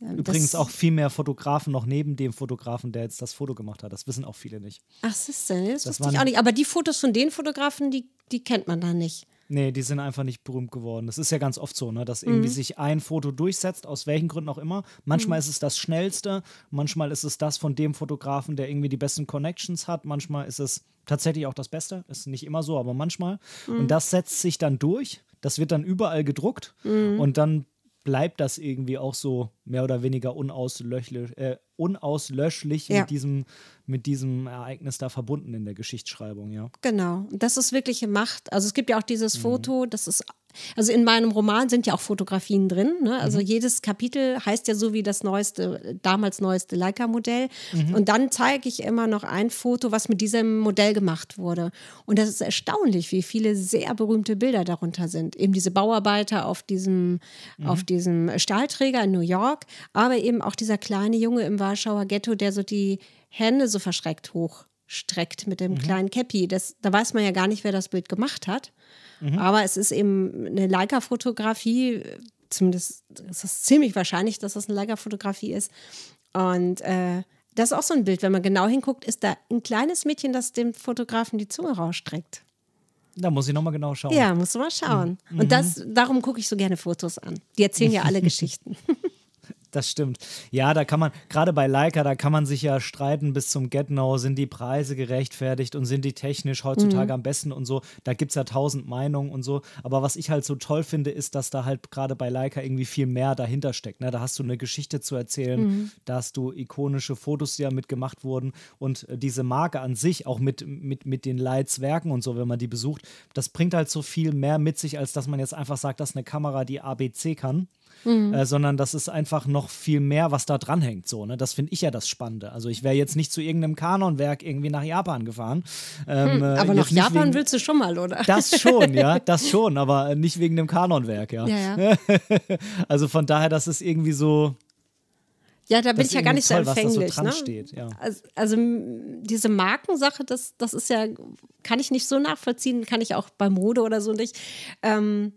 Übrigens das, auch viel mehr Fotografen noch neben dem Fotografen, der jetzt das Foto gemacht hat. Das wissen auch viele nicht. Ach, das ist das, das wusste ich auch nicht. Aber die Fotos von den Fotografen, die, die kennt man da nicht. Nee, die sind einfach nicht berühmt geworden. Das ist ja ganz oft so, ne, dass irgendwie mhm. sich ein Foto durchsetzt, aus welchen Gründen auch immer. Manchmal mhm. ist es das schnellste, manchmal ist es das von dem Fotografen, der irgendwie die besten Connections hat, manchmal ist es tatsächlich auch das Beste. Ist nicht immer so, aber manchmal. Mhm. Und das setzt sich dann durch. Das wird dann überall gedruckt mhm. und dann bleibt das irgendwie auch so mehr oder weniger unauslöschlich, äh, unauslöschlich ja. mit, diesem, mit diesem Ereignis da verbunden in der Geschichtsschreibung, ja. Genau, das ist wirkliche Macht. Also es gibt ja auch dieses mhm. Foto, das ist also in meinem Roman sind ja auch Fotografien drin. Ne? Also mhm. jedes Kapitel heißt ja so wie das neueste, damals neueste Leica-Modell. Mhm. Und dann zeige ich immer noch ein Foto, was mit diesem Modell gemacht wurde. Und das ist erstaunlich, wie viele sehr berühmte Bilder darunter sind. Eben diese Bauarbeiter auf diesem, mhm. auf diesem Stahlträger in New York, aber eben auch dieser kleine Junge im Warschauer Ghetto, der so die Hände so verschreckt hochstreckt mit dem mhm. kleinen Käppi. Das, da weiß man ja gar nicht, wer das Bild gemacht hat. Mhm. Aber es ist eben eine Leica-Fotografie, zumindest ist es ziemlich wahrscheinlich, dass das eine Leica-Fotografie ist. Und äh, das ist auch so ein Bild, wenn man genau hinguckt, ist da ein kleines Mädchen, das dem Fotografen die Zunge rausstreckt. Da muss ich nochmal genau schauen. Ja, musst du mal schauen. Mhm. Und das, darum gucke ich so gerne Fotos an. Die erzählen ja alle Geschichten. das stimmt. Ja, da kann man, gerade bei Leica, da kann man sich ja streiten bis zum Get-No, sind die Preise gerechtfertigt und sind die technisch heutzutage mhm. am besten und so. Da gibt es ja tausend Meinungen und so. Aber was ich halt so toll finde, ist, dass da halt gerade bei Leica irgendwie viel mehr dahinter steckt. Ne? Da hast du eine Geschichte zu erzählen, mhm. da hast du ikonische Fotos, die ja mitgemacht wurden und äh, diese Marke an sich, auch mit, mit, mit den Leitzwerken und so, wenn man die besucht, das bringt halt so viel mehr mit sich, als dass man jetzt einfach sagt, das ist eine Kamera, die ABC kann mhm. äh, sondern das ist einfach noch viel mehr, was da dranhängt. So, ne? Das finde ich ja das Spannende. Also ich wäre jetzt nicht zu irgendeinem Kanonwerk irgendwie nach Japan gefahren. Ähm, hm, aber äh, nach Japan willst du schon mal, oder? Das schon, ja, das schon, aber nicht wegen dem Kanonwerk, ja. ja, ja. also von daher, das ist irgendwie so. Ja, da bin ich ja gar nicht toll, so empfänglich. So ne? steht, ja. also, also, diese Markensache, das, das ist ja, kann ich nicht so nachvollziehen, kann ich auch bei Mode oder so nicht. Ähm,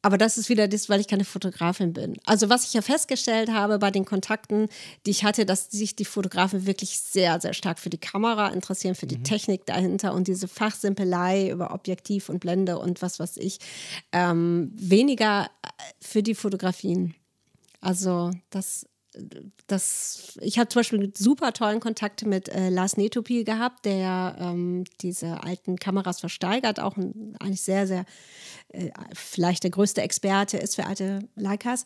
aber das ist wieder das, weil ich keine Fotografin bin. Also was ich ja festgestellt habe bei den Kontakten, die ich hatte, dass sich die Fotografen wirklich sehr, sehr stark für die Kamera interessieren, für die mhm. Technik dahinter und diese Fachsimpelei über Objektiv und Blende und was weiß ich. Ähm, weniger äh, für die Fotografien. Also das das, ich habe zum Beispiel super tollen Kontakt mit äh, Lars Netopil gehabt, der ähm, diese alten Kameras versteigert, auch ein, eigentlich sehr, sehr, äh, vielleicht der größte Experte ist für alte Leicas.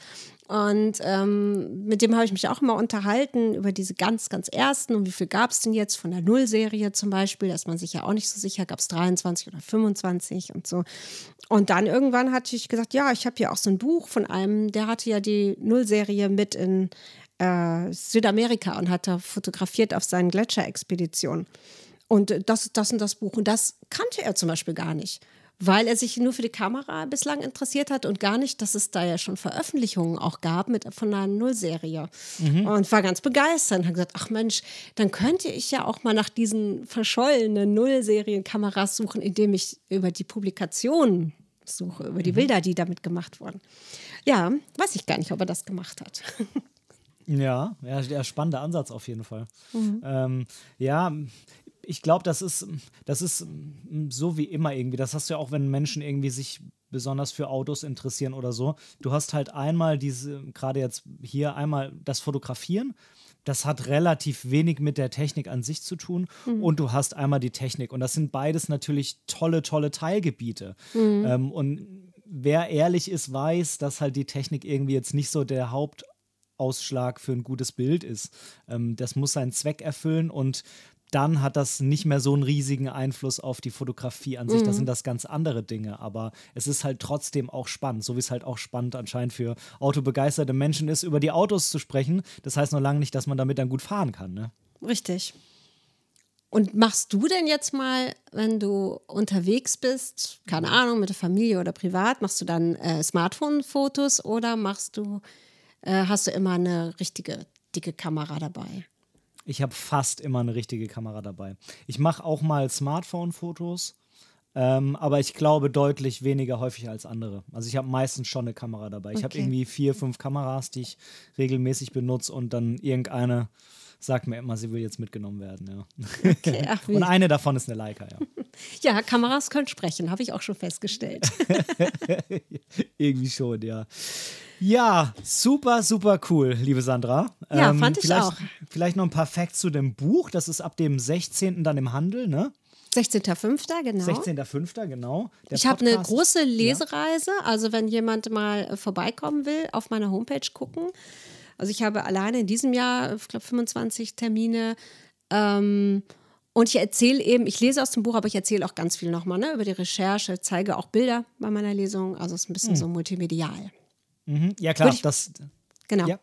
Und ähm, mit dem habe ich mich auch immer unterhalten über diese ganz, ganz ersten und wie viel gab es denn jetzt von der Null-Serie zum Beispiel. Da ist man sich ja auch nicht so sicher, gab es 23 oder 25 und so. Und dann irgendwann hatte ich gesagt, ja, ich habe hier auch so ein Buch von einem, der hatte ja die Null-Serie mit in äh, Südamerika und hat da fotografiert auf seinen Gletscherexpeditionen. Und das, das und das Buch. Und das kannte er zum Beispiel gar nicht, weil er sich nur für die Kamera bislang interessiert hat und gar nicht, dass es da ja schon Veröffentlichungen auch gab mit, von einer Nullserie. Mhm. Und war ganz begeistert und hat gesagt, ach Mensch, dann könnte ich ja auch mal nach diesen verschollenen Nullserienkameras suchen, indem ich über die Publikationen suche, über die mhm. Bilder, die damit gemacht wurden. Ja, weiß ich gar nicht, ob er das gemacht hat. Ja, ja, der spannende Ansatz auf jeden Fall. Mhm. Ähm, ja, ich glaube, das ist, das ist so wie immer irgendwie. Das hast du ja auch, wenn Menschen irgendwie sich besonders für Autos interessieren oder so. Du hast halt einmal diese, gerade jetzt hier einmal das Fotografieren. Das hat relativ wenig mit der Technik an sich zu tun. Mhm. Und du hast einmal die Technik. Und das sind beides natürlich tolle, tolle Teilgebiete. Mhm. Ähm, und wer ehrlich ist, weiß, dass halt die Technik irgendwie jetzt nicht so der Haupt Ausschlag für ein gutes Bild ist. Ähm, das muss seinen Zweck erfüllen und dann hat das nicht mehr so einen riesigen Einfluss auf die Fotografie an sich. Mhm. Das sind das ganz andere Dinge, aber es ist halt trotzdem auch spannend, so wie es halt auch spannend anscheinend für autobegeisterte Menschen ist, über die Autos zu sprechen. Das heißt noch lange nicht, dass man damit dann gut fahren kann. Ne? Richtig. Und machst du denn jetzt mal, wenn du unterwegs bist, keine Ahnung, mit der Familie oder privat, machst du dann äh, Smartphone-Fotos oder machst du äh, hast du immer eine richtige dicke Kamera dabei. Ich habe fast immer eine richtige Kamera dabei. Ich mache auch mal Smartphone-Fotos, ähm, aber ich glaube deutlich weniger häufig als andere. Also ich habe meistens schon eine Kamera dabei. Ich okay. habe irgendwie vier, fünf Kameras, die ich regelmäßig benutze und dann irgendeine sagt mir immer, sie will jetzt mitgenommen werden. Ja. Okay, ach, und eine davon ist eine Leica, ja. Ja, Kameras können sprechen, habe ich auch schon festgestellt. Irgendwie schon, ja. Ja, super, super cool, liebe Sandra. Ja, ähm, fand ich auch. Vielleicht noch ein paar Facts zu dem Buch. Das ist ab dem 16. dann im Handel, ne? 16.05. genau. 16.05. genau. Der ich habe eine große Lesereise. Ja. Also, wenn jemand mal äh, vorbeikommen will, auf meiner Homepage gucken. Also, ich habe alleine in diesem Jahr, ich glaube, 25 Termine. Ähm, und ich erzähle eben, ich lese aus dem Buch, aber ich erzähle auch ganz viel nochmal ne, über die Recherche, zeige auch Bilder bei meiner Lesung. Also, es ist ein bisschen mhm. so multimedial. Mhm. Ja, klar. Ich, das, genau. Ja.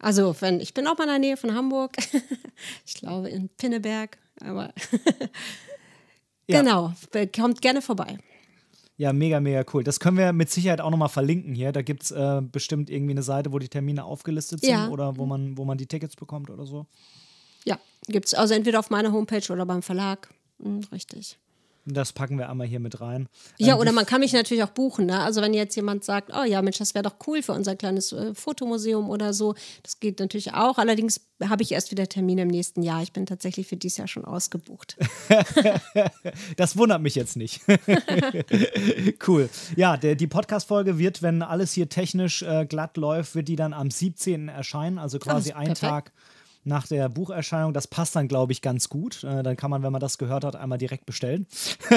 Also, wenn, ich bin auch mal in der Nähe von Hamburg. ich glaube in Pinneberg, aber ja. genau, kommt gerne vorbei. Ja, mega, mega cool. Das können wir mit Sicherheit auch nochmal verlinken hier. Da gibt es äh, bestimmt irgendwie eine Seite, wo die Termine aufgelistet sind ja. oder wo man, wo man die Tickets bekommt oder so. Ja, gibt es also entweder auf meiner Homepage oder beim Verlag. Hm, richtig. Das packen wir einmal hier mit rein. Ja, ähm, oder man kann mich natürlich auch buchen. Ne? Also wenn jetzt jemand sagt, oh ja, Mensch, das wäre doch cool für unser kleines äh, Fotomuseum oder so. Das geht natürlich auch. Allerdings habe ich erst wieder Termine im nächsten Jahr. Ich bin tatsächlich für dieses Jahr schon ausgebucht. das wundert mich jetzt nicht. cool. Ja, der, die Podcast-Folge wird, wenn alles hier technisch äh, glatt läuft, wird die dann am 17. erscheinen. Also quasi einen Tag nach der Bucherscheinung. Das passt dann, glaube ich, ganz gut. Äh, dann kann man, wenn man das gehört hat, einmal direkt bestellen.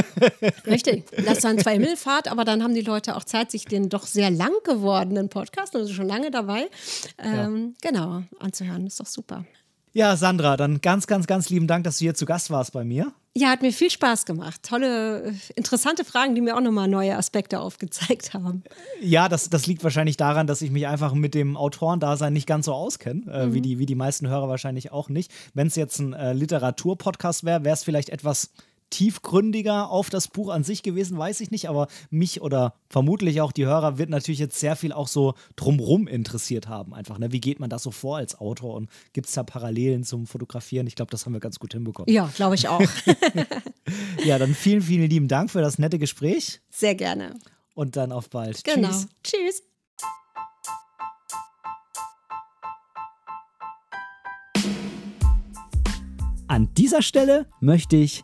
Richtig. Das ist dann zwei Himmelfahrt, aber dann haben die Leute auch Zeit, sich den doch sehr lang gewordenen Podcast, also schon lange dabei, ähm, ja. genau, anzuhören. Das ist doch super. Ja, Sandra, dann ganz, ganz, ganz lieben Dank, dass du hier zu Gast warst bei mir. Ja, hat mir viel Spaß gemacht. Tolle, äh, interessante Fragen, die mir auch nochmal neue Aspekte aufgezeigt haben. Ja, das, das liegt wahrscheinlich daran, dass ich mich einfach mit dem Autorendasein nicht ganz so auskenne, äh, mhm. wie, die, wie die meisten Hörer wahrscheinlich auch nicht. Wenn es jetzt ein äh, Literaturpodcast wäre, wäre es vielleicht etwas tiefgründiger auf das Buch an sich gewesen, weiß ich nicht, aber mich oder vermutlich auch die Hörer wird natürlich jetzt sehr viel auch so drumrum interessiert haben. Einfach, ne? Wie geht man das so vor als Autor und gibt es da Parallelen zum Fotografieren? Ich glaube, das haben wir ganz gut hinbekommen. Ja, glaube ich auch. ja, dann vielen, vielen lieben Dank für das nette Gespräch. Sehr gerne. Und dann auf bald. Genau. Tschüss. Tschüss. An dieser Stelle möchte ich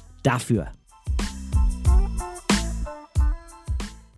dafür.